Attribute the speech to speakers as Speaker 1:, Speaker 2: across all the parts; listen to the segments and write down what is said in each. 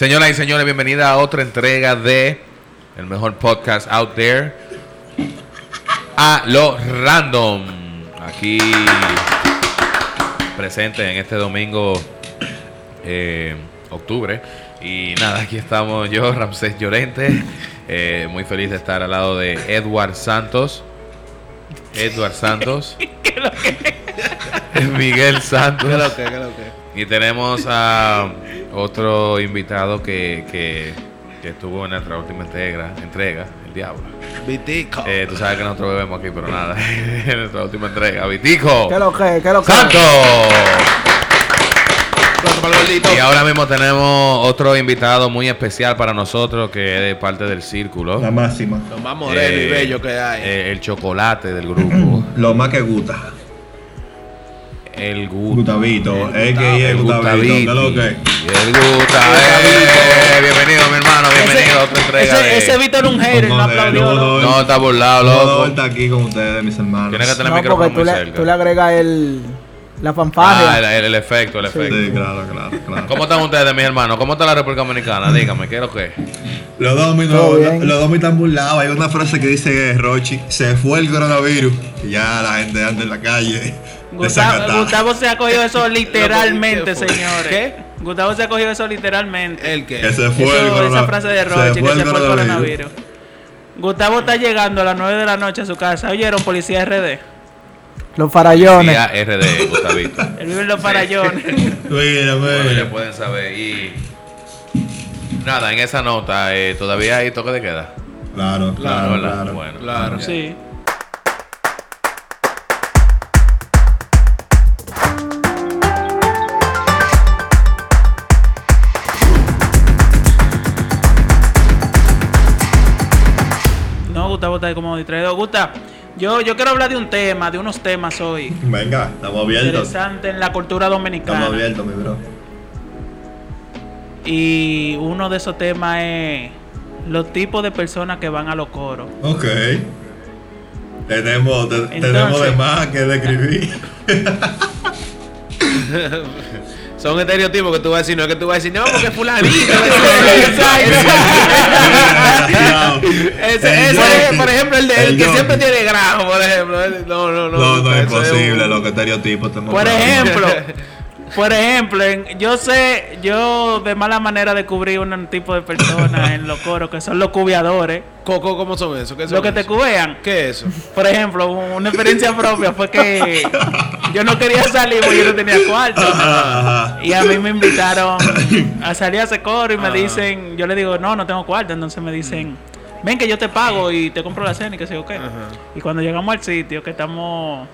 Speaker 1: Señoras y señores, bienvenida a otra entrega de el mejor podcast out there. A lo random. Aquí presente en este domingo, eh, octubre. Y nada, aquí estamos yo, Ramsés Llorente. eh, muy feliz de estar al lado de Edward Santos. Edward Santos. Miguel Santos.
Speaker 2: ¿Qué lo que, qué lo que?
Speaker 1: Y tenemos a otro invitado que, que, que estuvo en nuestra última entrega, entrega el diablo.
Speaker 2: Vitico.
Speaker 1: Eh, tú sabes que nosotros bebemos aquí, pero nada, en nuestra última entrega. Vitico.
Speaker 3: ¿Qué lo que? ¿Qué lo que?
Speaker 2: Gordito.
Speaker 1: Y ahora mismo tenemos otro invitado muy especial para nosotros que es de parte del círculo.
Speaker 4: La máxima.
Speaker 2: Lo más moreno y
Speaker 1: Eh,
Speaker 2: bello que hay.
Speaker 1: eh, el chocolate del grupo.
Speaker 4: Lo más que gusta.
Speaker 1: El Guta.
Speaker 4: Gutavito.
Speaker 1: El
Speaker 4: Es que es
Speaker 1: El
Speaker 4: Gutavito.
Speaker 1: Gutaviti.
Speaker 4: ¿Qué es lo que?
Speaker 1: El eh, bienvenido, mi hermano. Bienvenido a otra entrega
Speaker 3: Ese,
Speaker 1: de...
Speaker 3: ese Víctor un hater, no
Speaker 4: No,
Speaker 3: aplaudió.
Speaker 4: no,
Speaker 1: está burlado, loco.
Speaker 4: está aquí con ustedes, mis hermanos.
Speaker 1: Tienes que tener el
Speaker 3: No,
Speaker 1: micrófono
Speaker 3: tú
Speaker 1: muy
Speaker 3: le,
Speaker 1: cerca.
Speaker 3: tú le agregas el, la
Speaker 1: Ah,
Speaker 3: fanfarria.
Speaker 1: el, el efecto, el efecto.
Speaker 4: Sí, claro, claro, claro.
Speaker 1: ¿Cómo están ustedes, mis hermanos? ¿Cómo está la República Dominicana? Dígame, ¿qué es lo que es?
Speaker 4: Los dos mi
Speaker 3: Todo
Speaker 4: no, los dos mi están burlados. Hay una frase que dice Rochi, se fue el coronavirus. Y ya la gente anda en la calle.
Speaker 3: Gustavo. Gustavo se ha cogido eso literalmente, señores.
Speaker 2: ¿Qué?
Speaker 3: Gustavo se ha cogido eso literalmente.
Speaker 2: ¿El qué?
Speaker 4: Que se fue
Speaker 3: Eso-
Speaker 4: el
Speaker 3: esa frase de Roche, que se fue el
Speaker 4: coronavirus.
Speaker 3: coronavirus. Gustavo está llegando a las 9 de la noche a su casa. ¿Oyeron, policía RD? Los farallones.
Speaker 1: Día RD, Gustavito.
Speaker 3: Él vive en los farallones.
Speaker 4: Mira,
Speaker 1: Bueno, ya
Speaker 4: mira.
Speaker 1: pueden saber. Y nada, en esa nota, eh, ¿todavía hay toque de queda?
Speaker 4: Claro, claro, claro.
Speaker 1: Bueno,
Speaker 2: Claro.
Speaker 3: sí. Ahí como distraído. Gusta, yo, yo quiero hablar de un tema, de unos temas hoy.
Speaker 4: Venga, estamos abiertos.
Speaker 3: Interesante en la cultura dominicana.
Speaker 4: Estamos abiertos, mi bro.
Speaker 3: Y uno de esos temas es los tipos de personas que van a los coros.
Speaker 4: Ok. Tenemos, te-
Speaker 3: Entonces-
Speaker 4: tenemos de más que describir.
Speaker 2: Son estereotipos que tú vas a decir, no es que tú vas a decir, no, porque fulanito. ese, ese, por ejemplo, el, de, el que siempre tiene grajo, por ejemplo. No, no, no.
Speaker 4: No, no es
Speaker 2: eso
Speaker 4: posible,
Speaker 2: un-
Speaker 4: los estereotipos te
Speaker 3: Por ejemplo, por ejemplo, en- yo sé, yo de mala manera descubrí un tipo de personas en los coros que son los cubiadores,
Speaker 2: Coco, ¿cómo son eso? ¿Qué son
Speaker 3: los que te cubean.
Speaker 2: ¿Qué es eso?
Speaker 3: Por ejemplo, una experiencia propia fue que yo no quería salir porque yo no tenía cuarto. Y a mí me invitaron a salir a ese coro y me
Speaker 2: Ah.
Speaker 3: dicen, yo le digo, no, no tengo cuarto. Entonces me dicen, ven que yo te pago y te compro la cena y que sé yo qué. Y cuando llegamos al sitio que estamos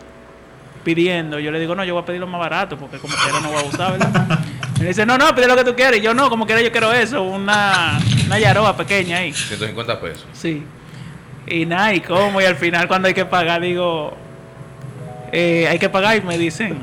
Speaker 3: pidiendo, yo le digo, no, yo voy a pedir lo más barato porque como quiera no voy a usar, ¿verdad? Me dice, no, no, pide lo que tú quieres. Y yo, no, como quiera yo quiero eso, una, una yaroa pequeña ahí.
Speaker 1: 150 pesos.
Speaker 3: Sí. Y nada, y cómo, y al final cuando hay que pagar, digo, eh, hay que pagar y me dicen,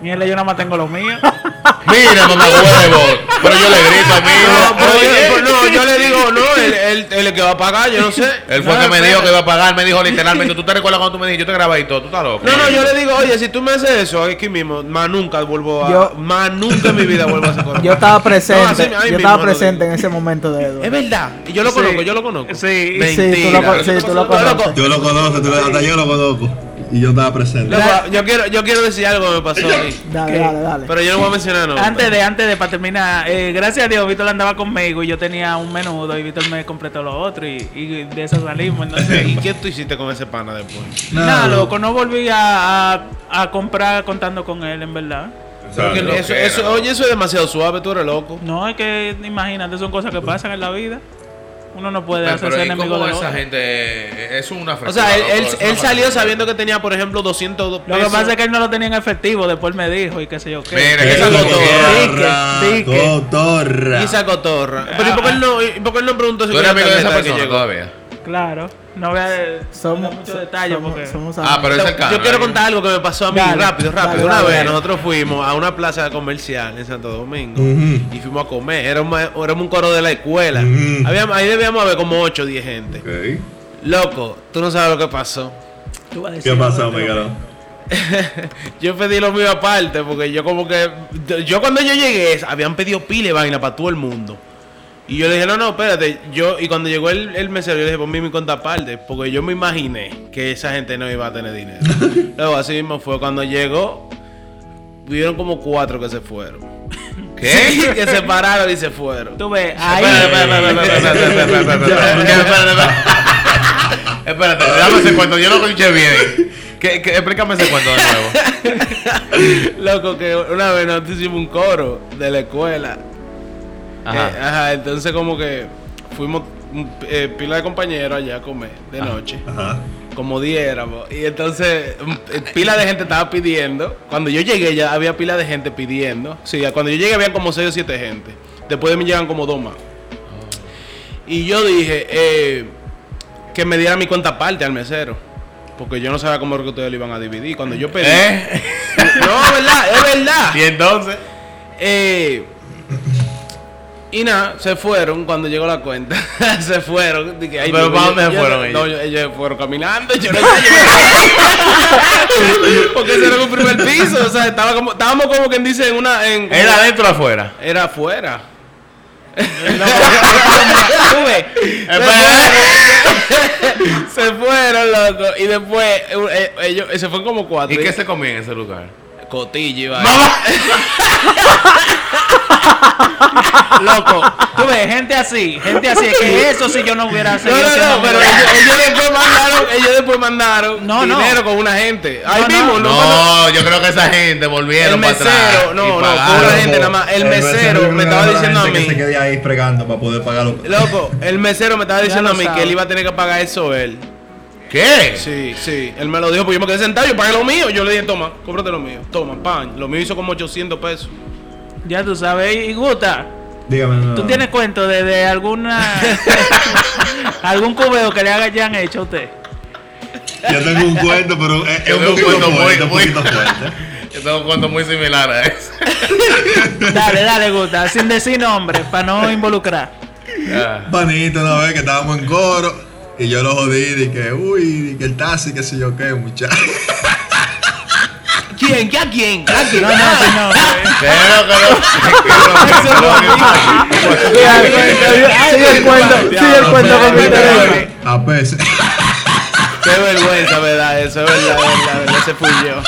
Speaker 3: mierda, yo nada más tengo los míos.
Speaker 1: Mira, mamá huevo. Pero yo le grito a mí.
Speaker 2: No, pero yo,
Speaker 1: Oye.
Speaker 2: pues, no, yo le digo, no, él, él, él es el que va a pagar, yo no sé.
Speaker 1: Él fue
Speaker 2: No,
Speaker 1: que me
Speaker 2: espera.
Speaker 1: dijo que iba a pagar. Me dijo literalmente. ¿Tú te recuerdas cuando tú me dijiste? Yo te grabé y todo. ¿Tú estás loco?
Speaker 2: No, no, yo le digo, oye, si tú me haces eso aquí mismo, más nunca vuelvo a.
Speaker 3: Yo-
Speaker 2: más nunca en mi vida vuelvo a hacer cosas.
Speaker 3: Yo estaba
Speaker 2: No,
Speaker 3: presente,
Speaker 2: así-
Speaker 3: yo
Speaker 2: mismo
Speaker 3: estaba
Speaker 2: lo
Speaker 3: presente en ese momento de Edward.
Speaker 2: Es verdad. Y yo lo
Speaker 3: Sí.
Speaker 2: conozco, yo lo conozco.
Speaker 3: Sí, sí,
Speaker 2: Mentira.
Speaker 3: tú lo, sí, tú lo conoces.
Speaker 4: Yo lo conozco, tú lo- hasta yo lo conozco. Y yo estaba presente.
Speaker 2: Loco, yo quiero, yo quiero decir algo que me pasó a mí.
Speaker 3: Dale, ¿Qué? dale, dale.
Speaker 2: Pero yo no voy a mencionar no.
Speaker 3: Antes de, antes de, para terminar, eh, gracias a Dios, Víctor andaba conmigo y yo tenía un menudo y Víctor me completó lo otro y, y de eso salimos. Entonces,
Speaker 2: ¿Y qué tú hiciste con ese pana después?
Speaker 3: nada, loco, no volví a, a, a comprar contando con él, en verdad.
Speaker 2: Eso, eso, oye, eso es demasiado suave, tú eres loco.
Speaker 3: No, es que imagínate, son cosas que pasan en la vida. Uno no puede
Speaker 1: Pero,
Speaker 3: hacerse
Speaker 1: ¿y
Speaker 3: enemigo de
Speaker 1: esa
Speaker 3: otro.
Speaker 1: gente es una
Speaker 2: O sea, él,
Speaker 1: loco,
Speaker 2: él, salió sabiendo que tenía, por ejemplo, 200 pesos.
Speaker 3: Lo que pasa es que él no lo tenía en efectivo, después me dijo y qué sé yo qué.
Speaker 1: Mira, que
Speaker 4: Qué
Speaker 1: esa
Speaker 4: cotorra,
Speaker 3: Dique, dique.
Speaker 4: cotorra.
Speaker 2: Esa cotorra. Pero ¿y por qué él no, y por qué él no preguntó si
Speaker 1: ¿Tú eres
Speaker 2: quería
Speaker 1: amigo de esa persona todavía?
Speaker 3: Claro, no voy a
Speaker 5: Somos
Speaker 3: dar muchos detalles porque...
Speaker 5: somos
Speaker 1: Ah, pero es
Speaker 2: Yo-
Speaker 1: cercano.
Speaker 2: Yo quiero contar algo que me pasó a mí,
Speaker 3: Dale,
Speaker 2: rápido, rápido.
Speaker 3: dale,
Speaker 2: Una
Speaker 3: dale,
Speaker 2: vez nosotros fuimos a una plaza comercial en Santo Domingo y fuimos a comer. Éramos, éramos un coro de la escuela. Habíamos- ahí debíamos haber como 8 o 10 gente.
Speaker 4: Ok.
Speaker 2: Loco, tú no sabes lo que pasó.
Speaker 3: Tú vas a decir,
Speaker 4: ¿Qué pasó, Miguel?
Speaker 2: yo pedí lo mío aparte, porque yo como que. Yo cuando yo llegué, habían pedido pile vaina para todo el mundo. Y yo le dije, no, no, espérate. Yo, y cuando llegó el, el mesero, yo le dije, ponme mi cuenta aparte. Porque yo me imaginé que esa gente no iba a tener dinero. Luego, así mismo fue. Cuando llegó, vieron como cuatro que se fueron.
Speaker 1: ¿Qué?
Speaker 2: que se pararon y se fueron.
Speaker 3: Tú ves, ahí.
Speaker 1: Espérate, espérate, espérate, dame ese cuento, yo lo escuché bien. ¿Qué, qué, explícame ese cuento de nuevo.
Speaker 2: Loco, que una vez nosotros hicimos un coro de la escuela.
Speaker 1: Ajá.
Speaker 2: Eh, ajá, entonces como que fuimos mm, eh, pila de compañeros allá a comer de noche.
Speaker 4: Ajá.
Speaker 2: Como diéramos. Y entonces mm, eh, pila de gente estaba pidiendo. Cuando yo llegué ya había pila de gente pidiendo. Sí, cuando yo llegué había como 6 o 7 gente. Después de mí llegan como dos más. Y yo dije eh, que me diera mi cuenta aparte al mesero. Porque yo no sabía cómo era que ustedes lo iban a dividir. Cuando yo pedí...
Speaker 1: ¿Eh?
Speaker 2: No, es verdad, es verdad.
Speaker 1: Y entonces.
Speaker 2: Eh, y nada, se fueron cuando llegó la cuenta. se fueron. Dije, ay,
Speaker 1: ¿Pero para dónde se fueron
Speaker 2: no,
Speaker 1: ellos?
Speaker 2: yo- ellos fueron caminando. Yo no sé. Porque ese era un primer piso. O sea, estaba como, estábamos como quien dice en una. En,
Speaker 1: ¿Era adentro o afuera?
Speaker 2: Era afuera. Se fueron, loco. Y después, eh, ellos, se fueron como cuatro.
Speaker 1: ¿Y qué se comía en ese lugar?
Speaker 2: Cotilla iba.
Speaker 3: Loco, tú ves, gente así, gente así, es que eso sí yo no hubiera
Speaker 2: No,
Speaker 3: seguido
Speaker 2: no,
Speaker 3: siendo
Speaker 2: no, pero ellos, ellos después mandaron, ellos después mandaron
Speaker 3: No, no.
Speaker 2: dinero con una gente. Ahí
Speaker 3: No, no.
Speaker 2: mismo, no,
Speaker 1: No, yo creo que esa gente
Speaker 2: El
Speaker 1: volvieron para atrás.
Speaker 2: mesero, no, no,
Speaker 1: pagaron.
Speaker 2: con una gente nada más. El mesero me estaba diciendo a
Speaker 4: Que se
Speaker 2: mí,
Speaker 4: quede ahí fregando para poder
Speaker 2: loco, el mesero me estaba diciendo a mí que él iba a tener que pagar eso él.
Speaker 1: ¿Qué?
Speaker 2: Sí, sí, él me lo dijo, pues yo me quedé sentado, yo pagué lo mío. Yo le dije, toma, cómprate lo mío, toma, pan. Lo mío hizo como 800 pesos.
Speaker 3: Ya tú sabes, y Gusta,
Speaker 4: Dígame. no,
Speaker 3: ¿tú
Speaker 4: no.
Speaker 3: tienes cuento de, de alguna algún cubeo que le hayan hecho a usted?
Speaker 4: Yo tengo un cuento, pero es, un
Speaker 1: un
Speaker 4: poquito
Speaker 1: cuento muy-
Speaker 4: un
Speaker 1: muy-
Speaker 4: poquito fuerte.
Speaker 1: Yo tengo un cuento muy similar a ese.
Speaker 3: Dale, dale, Gusta, sin decir nombre, para no involucrar.
Speaker 1: Ah.
Speaker 4: Panito, una vez que estábamos en coro y yo lo jodí, que, uy, que el taxi, que sé yo qué, muchacho.
Speaker 2: ¿Quién? ¿Ya quién? ¿Ya quién?
Speaker 3: No, no,
Speaker 1: que
Speaker 5: Sigue el cuento, sigue el cuento con mi derecho.
Speaker 4: A.
Speaker 2: Qué vergüenza, verdad, eso es verdad, verdad, verdad, ese fui yo.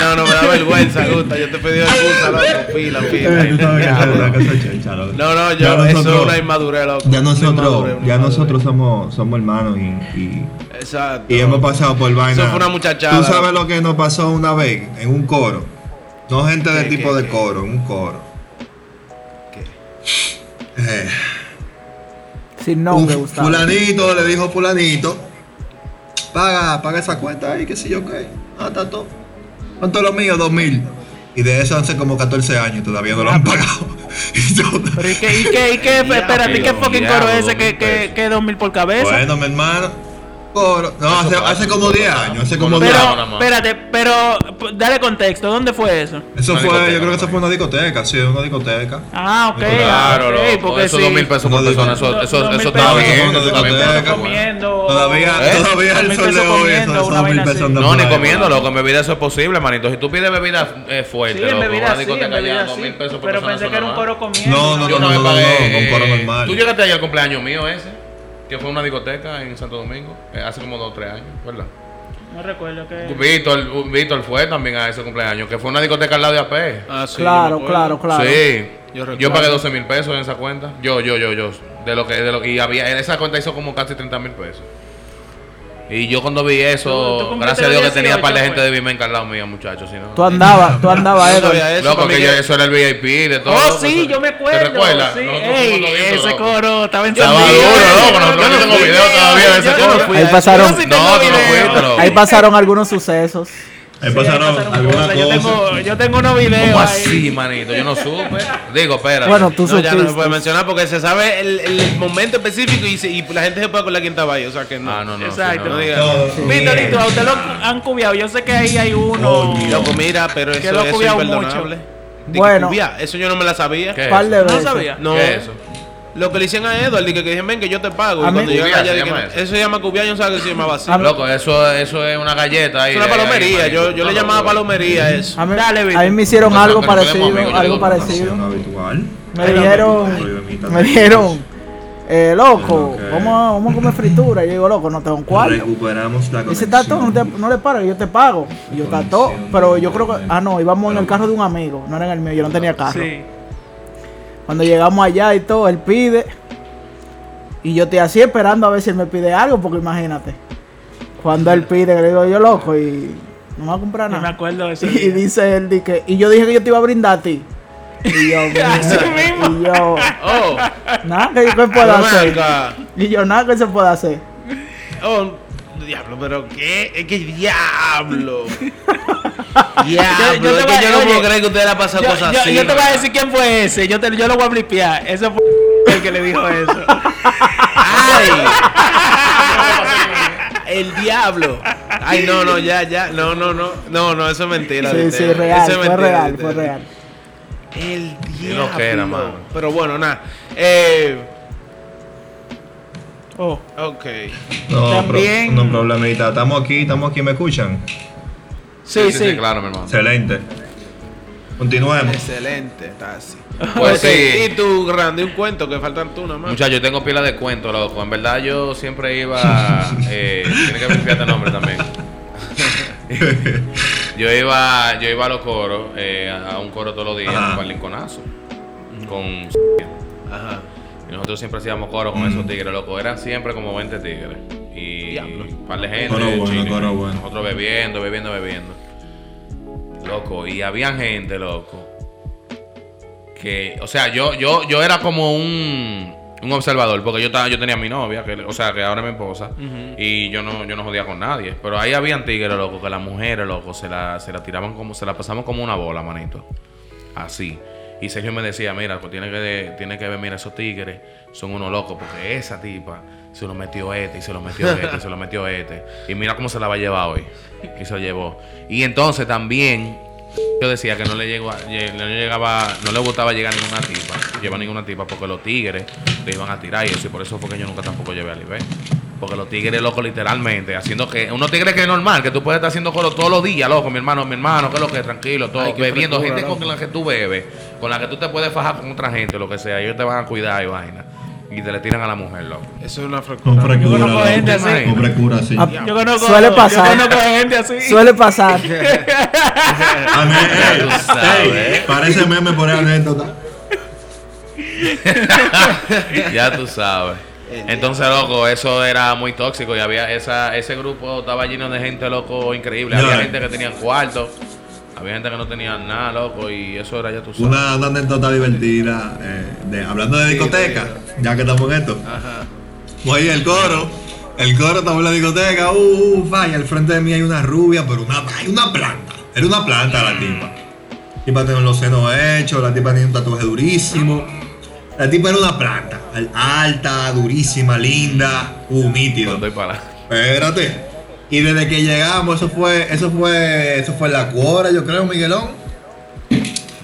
Speaker 2: No, no me da vergüenza, Gusta, yo te pedí excusa, loco, pila,
Speaker 4: Eh, tú sabes que
Speaker 2: pila.
Speaker 4: eso es una cosa chencha, loco.
Speaker 2: No, no,
Speaker 4: Ya
Speaker 2: yo, eso
Speaker 4: nosotros-
Speaker 2: es una inmadurez, loco.
Speaker 4: Ya
Speaker 2: Una
Speaker 4: nosotros,
Speaker 2: inmadurez,
Speaker 4: ya nosotros somos, somos hermanos y, y,
Speaker 2: Exacto.
Speaker 4: y hemos pasado por vaina.
Speaker 2: Eso fue una muchachada.
Speaker 4: Tú sabes lo que nos pasó una vez en un coro. No gente de
Speaker 2: ¿Qué,
Speaker 4: tipo
Speaker 2: qué,
Speaker 4: de
Speaker 2: qué?
Speaker 4: coro, en un coro. Eh,
Speaker 5: Sin
Speaker 4: un
Speaker 5: nombre, Gustavo.
Speaker 4: fulanito le dijo fulanito, paga, paga esa cuenta ahí, que sé yo qué. Ah, está todo. ¿Cuánto es lo mío? Dos mil. Y de eso hace como 14 años y todavía no lo han pagado. Y yo,
Speaker 3: Pero ¿y qué, y qué, y qué, espérate, ¿y qué fucking coro es ese que, que, que dos mil por cabeza?
Speaker 4: bueno, mi hermano. No, hace,
Speaker 1: pasa,
Speaker 4: hace como
Speaker 1: eso
Speaker 4: 10
Speaker 1: pasa.
Speaker 4: años, hace como
Speaker 1: Bueno,
Speaker 4: 10
Speaker 3: Pero,
Speaker 1: nada más.
Speaker 3: espérate, pero dale contexto, ¿dónde fue eso?
Speaker 4: Eso
Speaker 1: Una
Speaker 4: fue, yo creo que eso fue una discoteca, sí, una discoteca.
Speaker 3: Ah, ok.
Speaker 4: Claro,
Speaker 3: ah, ok,
Speaker 1: Claro, loco,
Speaker 3: porque
Speaker 1: esos
Speaker 3: sí.
Speaker 1: dos mil pesos por persona, eso, eso, eso está bien, pero-.
Speaker 4: Todavía,
Speaker 1: ¿Eh?
Speaker 4: todavía el sol de hoy,
Speaker 3: comiendo,
Speaker 4: esos mil pesos
Speaker 1: No, ni comiendo, loco. En bebida eso es posible, manito. Si tú pides bebida eh, fuerte,
Speaker 3: Sí, en
Speaker 1: loco,
Speaker 3: bebida
Speaker 1: discoteca ya dos mil pesos por
Speaker 3: Pero
Speaker 1: persona,
Speaker 3: pensé
Speaker 1: eso
Speaker 3: que era un coro comiendo.
Speaker 4: No, no,
Speaker 1: Yo
Speaker 4: no, no,
Speaker 1: pagué.
Speaker 4: no, un coro
Speaker 1: eh,
Speaker 4: normal.
Speaker 1: Tú llegaste ahí al cumpleaños mío ese, que fue una discoteca en Santo Domingo, eh, hace como dos o tres años, ¿verdad?
Speaker 3: No recuerdo que.
Speaker 1: Víctor, Víctor fue también a ese cumpleaños, que fue una discoteca al lado de AP.
Speaker 2: Ah, sí,
Speaker 5: Claro, claro, claro.
Speaker 1: Sí.
Speaker 2: Yo
Speaker 1: pagué 12 mil pesos en esa cuenta. Yo, yo, yo, yo. De lo que, de lo que y había, en esa cuenta hizo como casi 30 mil pesos. Y yo cuando vi
Speaker 3: Tú-
Speaker 1: eso,
Speaker 3: tú cumpliste
Speaker 1: gracias a Dios que tenía
Speaker 3: 18,
Speaker 1: par de gente de Vimenca al lado mío, muchachos. Si no,
Speaker 5: Tú andabas, tú andabas,
Speaker 2: eso,
Speaker 1: Loco, que yo- eso era el VIP de todo.
Speaker 3: Oh,
Speaker 1: loco,
Speaker 3: sí,
Speaker 1: eso-
Speaker 3: yo me
Speaker 1: ¿Te
Speaker 3: acuerdo.
Speaker 1: recuerdas?
Speaker 3: Sí,
Speaker 1: Nosotros
Speaker 3: ey, ese
Speaker 1: loco.
Speaker 3: coro estaba
Speaker 1: Estaba
Speaker 3: encendido.
Speaker 1: duro, loco.
Speaker 3: Yo
Speaker 1: Nosotros
Speaker 3: no
Speaker 1: tenemos
Speaker 3: fui,
Speaker 1: video todavía de ese
Speaker 3: no
Speaker 1: coro.
Speaker 5: Ahí pasaron-
Speaker 1: No,
Speaker 3: tengo
Speaker 1: tú no loco.
Speaker 5: Ahí pasaron algunos sucesos.
Speaker 4: Ahí
Speaker 3: Sí,
Speaker 4: pasaron algunas
Speaker 3: cosas. Yo tengo, yo tengo unos videos
Speaker 1: ¿Cómo
Speaker 3: ahí.
Speaker 1: así, manito? Yo no supe. Digo, espera.
Speaker 5: Bueno, tú
Speaker 2: No, ya no se puede mencionar porque se sabe el, el momento específico y, se- y la gente se puede acordar quién estaba ahí. O sea que no.
Speaker 1: Ah, no, no.
Speaker 3: Exacto.
Speaker 1: no,
Speaker 2: No
Speaker 1: no.
Speaker 2: digas.
Speaker 3: Víctorito, a usted lo han cubiado. Yo sé que ahí hay uno.
Speaker 2: Loco, mira, pero
Speaker 3: Que
Speaker 2: eso,
Speaker 3: lo ha
Speaker 2: eso es imperdonable.
Speaker 3: mucho.
Speaker 5: Bueno.
Speaker 2: cubia, eso yo no me la sabía.
Speaker 1: ¿Qué es
Speaker 5: Par de
Speaker 1: eso?
Speaker 3: ¿No
Speaker 5: veces.
Speaker 3: sabía?
Speaker 2: No.
Speaker 1: ¿Qué es eso?
Speaker 2: Lo que le hicieron a Edward, que, que dijeron, ven que yo te pago. Y cuando
Speaker 1: Cubiá
Speaker 2: allá, dije, eso.
Speaker 1: eso.
Speaker 2: se llama cubiá, yo no sabía que se llamaba así.
Speaker 5: Mí-
Speaker 1: Loco, eso, eso es una galleta ahí.
Speaker 2: Es una palomería, yo, yo le llamaba palomería eso.
Speaker 5: A mí,
Speaker 3: Dale,
Speaker 5: a mí me hicieron algo parecido, algo parecido. Me dijeron, me dijeron, eh, loco,
Speaker 4: Ok.
Speaker 5: vamos, a- vamos a comer fritura. Y yo digo, loco, no tengo un cuarto.
Speaker 4: Recuperamos la
Speaker 5: Dice, Tato, no,
Speaker 4: conexión.
Speaker 5: te- no le paro, yo te pago. Y yo, Tato, pero yo creo que, ah, no, íbamos en el carro de un amigo, no era en el mío, yo no tenía carro.
Speaker 3: Sí.
Speaker 5: Cuando llegamos allá y todo, él pide. Y yo estoy así esperando a ver si él me pide algo, porque imagínate. Cuando él pide, le digo yo, loco, y no me va a comprar
Speaker 3: Yo me
Speaker 5: nada.
Speaker 3: acuerdo de ese
Speaker 5: Y
Speaker 3: día.
Speaker 5: dice él, di que, y yo dije que yo te iba a brindar a ti. Y yo,
Speaker 3: Así mismo.
Speaker 5: y yo,
Speaker 2: Oh,
Speaker 5: nada que yo
Speaker 2: ven
Speaker 5: hacer. Y yo, nada que se pueda hacer.
Speaker 2: Oh, diablo, pero qué, es que diablo. diablo,
Speaker 3: Yo- yo te
Speaker 2: es
Speaker 3: voy a-
Speaker 2: que yo no puedo creer que usted le ha pasado
Speaker 3: Yo,
Speaker 2: cosas
Speaker 3: yo-
Speaker 2: así.
Speaker 3: yo te voy a decir quién fue ese. Yo, te, yo lo voy a blipear. Ese fue el que le dijo eso.
Speaker 2: ¡Ay! El diablo. Ay, no, no, ya, ya. No, no, no. No, no, eso es mentira.
Speaker 5: Sí, sí, real,
Speaker 2: Eso es
Speaker 5: fue
Speaker 2: mentira,
Speaker 5: real,
Speaker 2: Viteo.
Speaker 5: fue real.
Speaker 2: El diablo.
Speaker 1: loquera, mano.
Speaker 2: Pero bueno, nada. Eh,
Speaker 3: Oh,
Speaker 2: ok.
Speaker 4: No,
Speaker 3: También-
Speaker 4: pro- no problemita. Estamos aquí, estamos aquí, ¿me escuchan?
Speaker 3: Sí, sí.
Speaker 1: claro, mi hermano.
Speaker 4: Excelente. Continuemos.
Speaker 2: Excelente, está así.
Speaker 1: Pues
Speaker 2: Ok,
Speaker 1: sí.
Speaker 2: Y tú, grande, un cuento que faltan tú nada más.
Speaker 1: Muchachos, yo tengo pila de cuentos, loco. En verdad, yo siempre iba. Eh, tiene que ver el nombre también. yo iba yo iba a los coros, eh, a un coro todos los días,
Speaker 4: Ajá.
Speaker 1: para el linconazo. Con.
Speaker 2: Ajá.
Speaker 1: Y nosotros siempre hacíamos coro con esos tigres, loco. Eran siempre como 20 tigres. Y
Speaker 2: Diablo.
Speaker 1: un par de gente.
Speaker 4: Coro bueno, coro bueno.
Speaker 1: Nosotros bebiendo, bebiendo, bebiendo. Loco, y había gente, loco. Que, o sea, yo, yo, yo era como un, un observador, porque yo estaba, yo tenía a mi novia, que, o sea, que ahora es mi esposa, y yo no, yo no jodía con nadie. Pero ahí habían tigres, loco, que las mujeres, loco, se la, se la tiraban como, se la pasamos como una bola, manito. Así. Y Sergio me decía, mira, pues tiene que, tiene que ver, mira, esos tigres son unos locos, porque esa tipa se lo metió este, y se lo metió este, y se lo metió este. Y mira cómo se la va a llevar hoy. Y se lo llevó. Y entonces también yo decía que no le llegó a- lle- no le llegaba, no le gustaba llegar ninguna tipa, llevar ninguna tipa, porque los tigres le iban a tirar y eso, y por eso fue que yo nunca tampoco llevé a Libé. Porque los tigres, loco, literalmente, haciendo que, unos tigres que es normal, que tú puedes estar haciendo coro todos los días, loco, mi hermano, mi hermano, que es lo que, tranquilo, todo,
Speaker 2: Ay,
Speaker 1: bebiendo,
Speaker 2: frescura,
Speaker 1: gente
Speaker 2: loco.
Speaker 1: con la que tú bebes, con la que tú te puedes fajar con otra gente, lo que sea, ellos te van a cuidar y vaina. Y te le tiran a la mujer, loco.
Speaker 2: Eso es una
Speaker 4: Con
Speaker 2: frescura.
Speaker 3: Yo
Speaker 4: frecura.
Speaker 3: conozco gente así.
Speaker 4: Con frecura, sí.
Speaker 5: Ah,
Speaker 3: Yo conozco,
Speaker 5: Suele pasar.
Speaker 3: Yo conozco gente así.
Speaker 5: Suele pasar.
Speaker 4: A mí, ey,
Speaker 1: tú sabes.
Speaker 4: ey, parece meme por anécdota.
Speaker 1: ya tú sabes. Entonces, loco, eso era muy tóxico y había esa, ese grupo estaba lleno de gente, loco, increíble. Había
Speaker 4: No.
Speaker 1: gente que tenía cuartos, había gente que no tenía nada, loco, y eso era ya tú sabes.
Speaker 4: Una, una anécdota divertida. eh, de, hablando de discoteca, ya que estamos en esto.
Speaker 2: Ajá.
Speaker 4: Voy el coro. El coro estamos en la discoteca. Uh, uh, vaya, al frente de mí hay una rubia, pero una, hay una planta. Era una planta la tipa. La tipa tenía los senos hechos, la tipa tenía un tatuaje durísimo. La tipa era una planta. al- Alta, durísima, linda, uh, nítido.
Speaker 1: Cuando estoy para
Speaker 4: Espérate. Y desde que llegamos, eso fue, eso fue, eso fue la cuora, yo creo, Miguelón.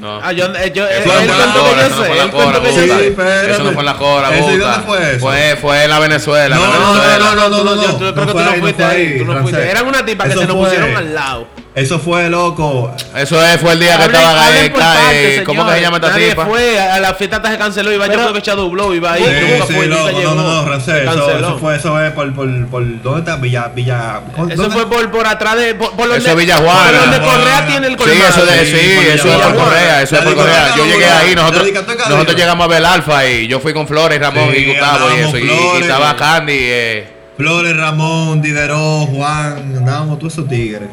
Speaker 1: No.
Speaker 2: Ah, yo, eh, yo,
Speaker 1: Eso
Speaker 2: el
Speaker 1: no fue la cora,
Speaker 2: que yo
Speaker 1: eso no
Speaker 2: sé,
Speaker 1: fue la cora,
Speaker 4: Sí.
Speaker 1: Eso no fue la cora,
Speaker 4: ¿Eso y
Speaker 1: puta.
Speaker 4: dónde fue eso?
Speaker 1: Fue, fue en la Venezuela, en la
Speaker 4: No,
Speaker 1: Venezuela.
Speaker 4: no, no, no,
Speaker 2: Tú
Speaker 4: no,
Speaker 2: yo- yo creo que tú no
Speaker 4: ahí,
Speaker 2: fuiste ahí, tú no
Speaker 4: francés.
Speaker 2: fuiste. Eran una tipa que se nos pusieron al lado.
Speaker 4: Eso fue loco.
Speaker 1: Eso es, fue el día que estaba
Speaker 2: partes,
Speaker 1: eh, ¿Cómo que se llama esta tipa?
Speaker 2: fue, a la fiesta hasta se canceló, iba yo que dobló, iba ahí,
Speaker 4: Sí,
Speaker 2: nunca
Speaker 4: sí,
Speaker 2: fue,
Speaker 4: loco.
Speaker 2: llegó.
Speaker 4: No, no, no, francés.
Speaker 2: Se
Speaker 4: Eso, eso fue, eso es por, por, por, ¿dónde está? Villa, Villa. ¿dónde-
Speaker 2: Eso fue por, por atrás de. Por, por
Speaker 1: Eso
Speaker 2: donde,
Speaker 1: es Villajuana.
Speaker 2: Por donde. Correa tiene el
Speaker 1: Sí,
Speaker 2: colmado.
Speaker 1: eso, de,
Speaker 4: Sí,
Speaker 1: sí, eso es por. Correa, eso es por Correa. Yo llegué ahí, nosotros, nosotros llegamos a ver Alfa y yo fui con Flores, Ramón
Speaker 4: Sí,
Speaker 1: y Gustavo y eso. Y, estaba Candy. Eh,
Speaker 4: Flores, Ramón, Diderot, Juan, andábamos todos esos tigres.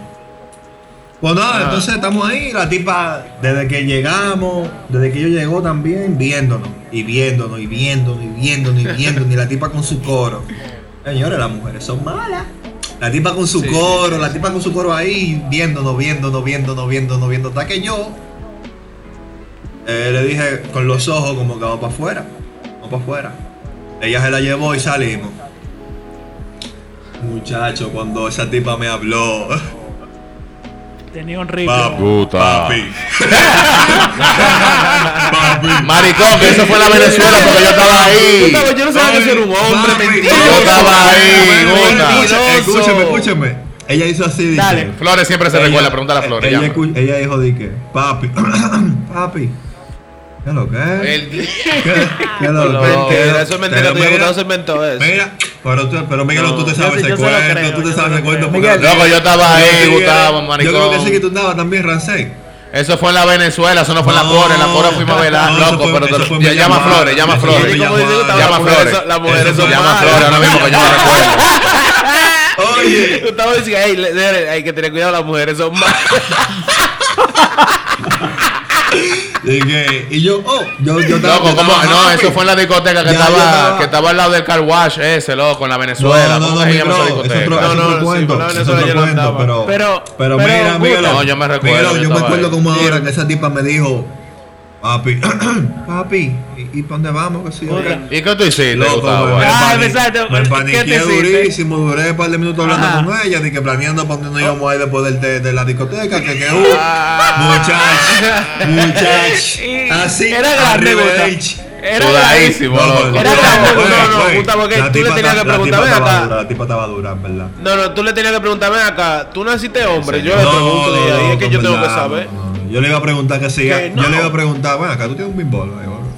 Speaker 4: Pues nada, entonces estamos ahí, la tipa, desde que llegamos, desde que yo llegó también, viéndonos, y viéndonos, y viéndonos, y viéndonos, y viéndonos, y la tipa con su coro. Señores, las mujeres son malas. La tipa con su
Speaker 2: Sí,
Speaker 4: coro, la tipa con su coro ahí, viéndonos, viéndonos, viéndonos, viéndonos, viéndonos, hasta que yo eh, le dije con los ojos como que vamos para afuera, vamos para afuera. Ella se la llevó y salimos. Muchacho, cuando esa tipa me habló,
Speaker 3: Tenía un rico.
Speaker 4: papi,
Speaker 1: Puta.
Speaker 4: papi, papi,
Speaker 1: Maricón, que eso fue la Venezuela porque yo estaba ahí. ahí.
Speaker 2: Gustavo, yo no sabía que era un hombre
Speaker 4: papi,
Speaker 2: mentiroso.
Speaker 1: Yo estaba ahí.
Speaker 4: Escúchame, escúchame. Ella hizo así, dice.
Speaker 3: Dale.
Speaker 1: Flores siempre se
Speaker 4: Ella-
Speaker 1: recuerda, pregúntale a Flores.
Speaker 4: Ella, ella dijo de que, papi, papi, ¿qué lo que es?
Speaker 1: El-
Speaker 4: ¿Qué, qué lo
Speaker 1: No,
Speaker 4: que
Speaker 2: eso es mentira.
Speaker 4: Pero
Speaker 2: Tu
Speaker 4: mira,
Speaker 2: Gustavo se inventó eso.
Speaker 4: Mira, pero, tú, pero Miguel, tú te sabes
Speaker 3: yo
Speaker 4: ese
Speaker 3: yo se lo
Speaker 4: cuento, tú te
Speaker 3: yo
Speaker 4: sabes ese
Speaker 3: lo
Speaker 4: cuento.
Speaker 1: Loco, yo estaba ahí,
Speaker 4: Yo
Speaker 1: Gustavo,
Speaker 4: Yo
Speaker 1: maricón.
Speaker 4: creo que sí que tú andabas también, Rancé.
Speaker 1: Eso fue en la Venezuela, eso no fue en la. En la Cora fuimos a velar, loco.
Speaker 4: fue-
Speaker 1: pero te- ya- llama a. Flores, llama a Flores. Llama a Flores.
Speaker 2: son- las mujeres
Speaker 4: Eso
Speaker 1: Llama a. Flores ahora mismo que yo me recuerdo.
Speaker 4: Oye,
Speaker 2: Gustavo decía, "Ey, le- le- hay que tener cuidado, las mujeres son malas.
Speaker 4: dije, y yo, oh, yo, yo estaba.
Speaker 1: Loco, ¿cómo? No,
Speaker 4: happy.
Speaker 1: eso fue en la discoteca que
Speaker 4: Ya,
Speaker 1: estaba,
Speaker 4: estaba-
Speaker 1: que estaba al lado del car wash ese, loco, en la Venezuela.
Speaker 4: No, no,
Speaker 1: ¿Cómo
Speaker 4: no, mi bro, es otro,
Speaker 1: discoteca?
Speaker 2: No, no, sí,
Speaker 4: cuento,
Speaker 2: con la Venezuela yo no
Speaker 4: cuento,
Speaker 2: andaba.
Speaker 4: pero,
Speaker 3: Pero-
Speaker 4: pero,
Speaker 3: pero,
Speaker 4: mira, Miguel,
Speaker 1: No, yo me recuerdo,
Speaker 4: Miguel,
Speaker 1: yo
Speaker 4: yo me acuerdo como ahora que esa tipa me dijo, papi, papi, ¿y, para dónde vamos?
Speaker 3: Otra.
Speaker 1: ¿Y qué tú hiciste, Gustavo?
Speaker 3: Ah, exacto.
Speaker 4: me
Speaker 3: ¿Qué te
Speaker 4: paniqué durísimo, duré un par de minutos hablando
Speaker 3: Ajá.
Speaker 4: con ella, de que planeando para dónde nos íbamos a ir después del, de, de la discoteca, que que uh,
Speaker 3: Ah.
Speaker 4: muchach, muchach,
Speaker 3: Y
Speaker 4: así,
Speaker 3: era grande. Era
Speaker 1: Sudadísimo,
Speaker 4: No,
Speaker 1: loco.
Speaker 4: no,
Speaker 2: Era
Speaker 4: no,
Speaker 2: no. Gustavo, que
Speaker 4: La
Speaker 2: tú le tenías que
Speaker 4: la
Speaker 2: preguntar,
Speaker 4: tipa
Speaker 2: ven
Speaker 4: estaba
Speaker 2: acá.
Speaker 4: dura, La tipa estaba dura, en verdad.
Speaker 2: No, no, tú le tenías que preguntar, ven acá, tú naciste hombre, yo le pregunto, y ahí es que yo tengo que saber.
Speaker 4: Yo le iba a preguntar que si
Speaker 2: Que
Speaker 4: yo le iba a preguntar, bueno, acá tú tienes un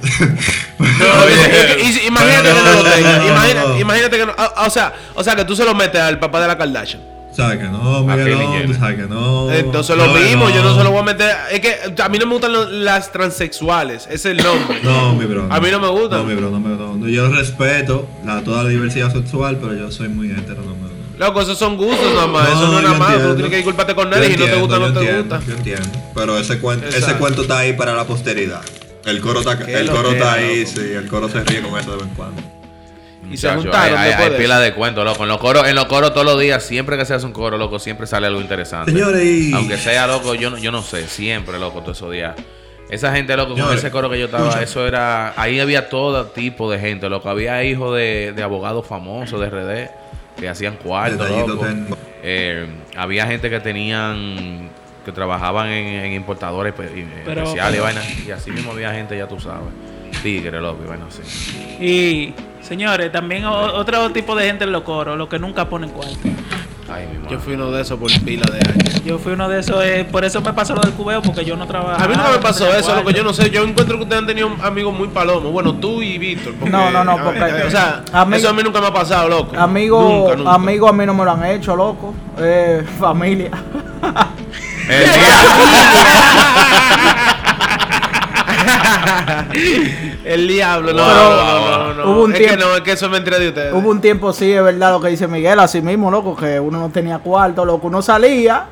Speaker 2: y- imagínate que no lo tenga. Imagínate que no. ah, O sea, o sea, que tú se lo metes al papá de la Kardashian.
Speaker 4: ¿Sabes que no, Miguel? No, tú sabes que no.
Speaker 2: Entonces lo
Speaker 4: No,
Speaker 2: mismo, yo no se lo voy a meter. Es que a mí no me gustan lo- las transexuales, ese es el nombre.
Speaker 4: No, mi bro.
Speaker 2: A mí no me gusta.
Speaker 4: No, mi bro, no me no, no, Yo respeto la, toda la diversidad sexual, pero yo soy muy hetero, no me
Speaker 2: Loco, esos son gustos nada más, eso no es nada más. Tú tienes que disculparte con nadie y no te gusta, no te
Speaker 4: entiendo,
Speaker 2: gusta.
Speaker 4: Yo entiendo. Pero ese cuento, ese cuento está ahí para la posteridad. El coro está, el coro está ahí,
Speaker 2: loco.
Speaker 4: sí, el coro se ríe con eso de vez en cuando.
Speaker 2: Y se juntaron
Speaker 1: hay, hay, pila de cuentos, loco. En los coros, en los coros todos los días, siempre que se hace un coro, loco, siempre sale algo interesante.
Speaker 4: Señores,
Speaker 1: Aunque sea, loco, yo no, yo no sé, siempre, loco, todos esos días. Esa gente, loco, con ese coro que yo estaba,
Speaker 4: escucha.
Speaker 1: eso era... Ahí había todo tipo de gente, loco. Había hijos de, de abogados famosos de RD que hacían cuartos,
Speaker 4: Detallito
Speaker 1: loco. Eh, había gente que tenían... Que trabajaban en, en importadores pues, y-
Speaker 3: Pero-
Speaker 1: especiales y vainas. Y así mismo había gente, ya tú sabes. Tigre, loco, y vainas así.
Speaker 3: Y, señores, también o- otro tipo de gente en los coros, los que nunca ponen cuarto.
Speaker 1: Ay, mi madre.
Speaker 2: Yo fui uno de esos por pila de años.
Speaker 3: Yo fui uno de esos, eh, por eso me pasó lo del cubeo, porque yo no trabajaba.
Speaker 2: A mí nunca me pasó
Speaker 3: tenía
Speaker 2: eso, loco.
Speaker 3: cuarto.
Speaker 2: Yo no sé. Yo encuentro que ustedes han tenido amigos muy palomos. Bueno, tú y Víctor. porque-
Speaker 5: No, no, no, porque-
Speaker 2: O sea,
Speaker 5: Amigo-
Speaker 2: eso a mí nunca me ha pasado, loco.
Speaker 5: Amigo,
Speaker 2: Nunca, nunca.
Speaker 5: amigo a mí no me lo han hecho, loco. Eh, familia.
Speaker 1: El
Speaker 2: diablo, no, no, no, no, no.
Speaker 5: Hubo un
Speaker 2: es que
Speaker 5: tiempo-
Speaker 2: no, es que eso es mentira de ustedes.
Speaker 5: Hubo un tiempo, sí, es verdad lo que dice Miguel, así mismo, loco, que uno no tenía cuarto, loco, uno salía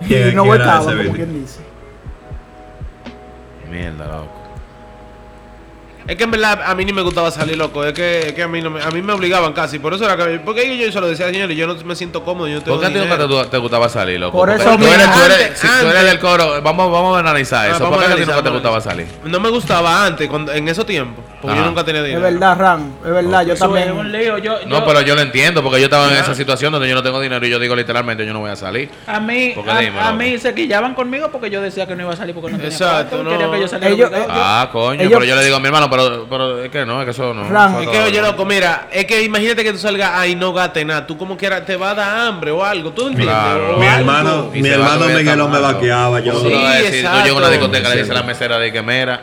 Speaker 5: y
Speaker 4: ¿Quién-
Speaker 5: no
Speaker 4: ese,
Speaker 5: como quien dice.
Speaker 1: Mierda, loco.
Speaker 2: Es que en verdad a mí ni me gustaba salir, loco. Es que, es que a, mí no me, a mí me obligaban casi. Por eso era que. Porque yo se lo decía, señores, yo no me siento cómodo. Yo tengo
Speaker 1: ¿Por qué a ti nunca te, te gustaba salir, loco?
Speaker 5: Por
Speaker 1: Porque
Speaker 5: eso
Speaker 1: tú eres,
Speaker 5: mismo.
Speaker 1: tú eres-
Speaker 2: Antes,
Speaker 1: si tú eres del coro, vamos, vamos a analizar
Speaker 2: Ah,
Speaker 1: eso. ¿Por qué
Speaker 2: a
Speaker 1: ti nunca te gustaba salir?
Speaker 2: No me gustaba antes, cuando, en esos tiempos. Porque
Speaker 1: Ajá.
Speaker 2: yo nunca tenía
Speaker 5: Es
Speaker 2: dinero.
Speaker 5: verdad, Ram, es verdad, yo
Speaker 3: es un
Speaker 5: también.
Speaker 3: lío. Yo,
Speaker 1: No,
Speaker 3: yo-
Speaker 1: pero yo lo entiendo, porque yo estaba en esa situación donde yo no tengo dinero y yo digo literalmente yo no voy a salir.
Speaker 3: A mí, a,
Speaker 1: dime,
Speaker 3: a mí se quillaban conmigo porque yo decía que no iba a salir porque no tenía
Speaker 2: Exacto,
Speaker 3: cuarto,
Speaker 2: no.
Speaker 3: quería que yo saliera
Speaker 5: Ellos- ellos-
Speaker 1: Ah, coño,
Speaker 5: ellos-
Speaker 1: pero yo le digo a mi hermano, pero, pero es que no, es que eso no. Eso
Speaker 2: Es
Speaker 1: no-
Speaker 2: que, oye, loco, mira, es que imagínate que tú salgas ahí no gastes nada. Tú como quieras te va a dar hambre o algo. ¿Tú entiendes?
Speaker 1: Claro.
Speaker 2: O
Speaker 4: Mi
Speaker 2: algo.
Speaker 4: hermano, mi hermano no me vaqueaba. Yo,
Speaker 1: Tú no
Speaker 2: Sí,
Speaker 1: decir, tú llegas a una discoteca, le dice a la
Speaker 4: Sí.
Speaker 1: mesera de que mera.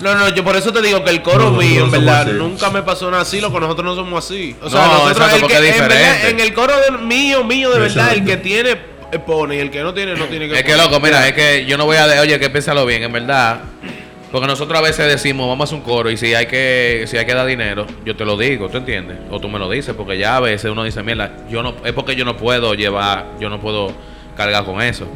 Speaker 2: No, no, yo por eso te digo que el coro
Speaker 4: No,
Speaker 2: mío, en verdad,
Speaker 4: así.
Speaker 2: nunca me pasó nada así, loco. Nosotros no somos así. O
Speaker 1: No,
Speaker 2: sea, nosotros,
Speaker 1: exacto,
Speaker 2: el que,
Speaker 1: es
Speaker 2: en, verdad, en el coro de- mío, mío, de verdad, el que tiene, eh, pone. Y el que no tiene, no tiene que
Speaker 1: Es que loco, mira, es que yo no voy a de, oye, que piénsalo bien, en verdad. Porque nosotros a veces decimos, vamos a hacer un coro y si hay que si hay que dar dinero, yo te lo digo, ¿tú entiendes? O tú me lo dices, porque ya a veces uno dice, mira, yo no es porque yo no puedo llevar, yo no puedo cargar con eso.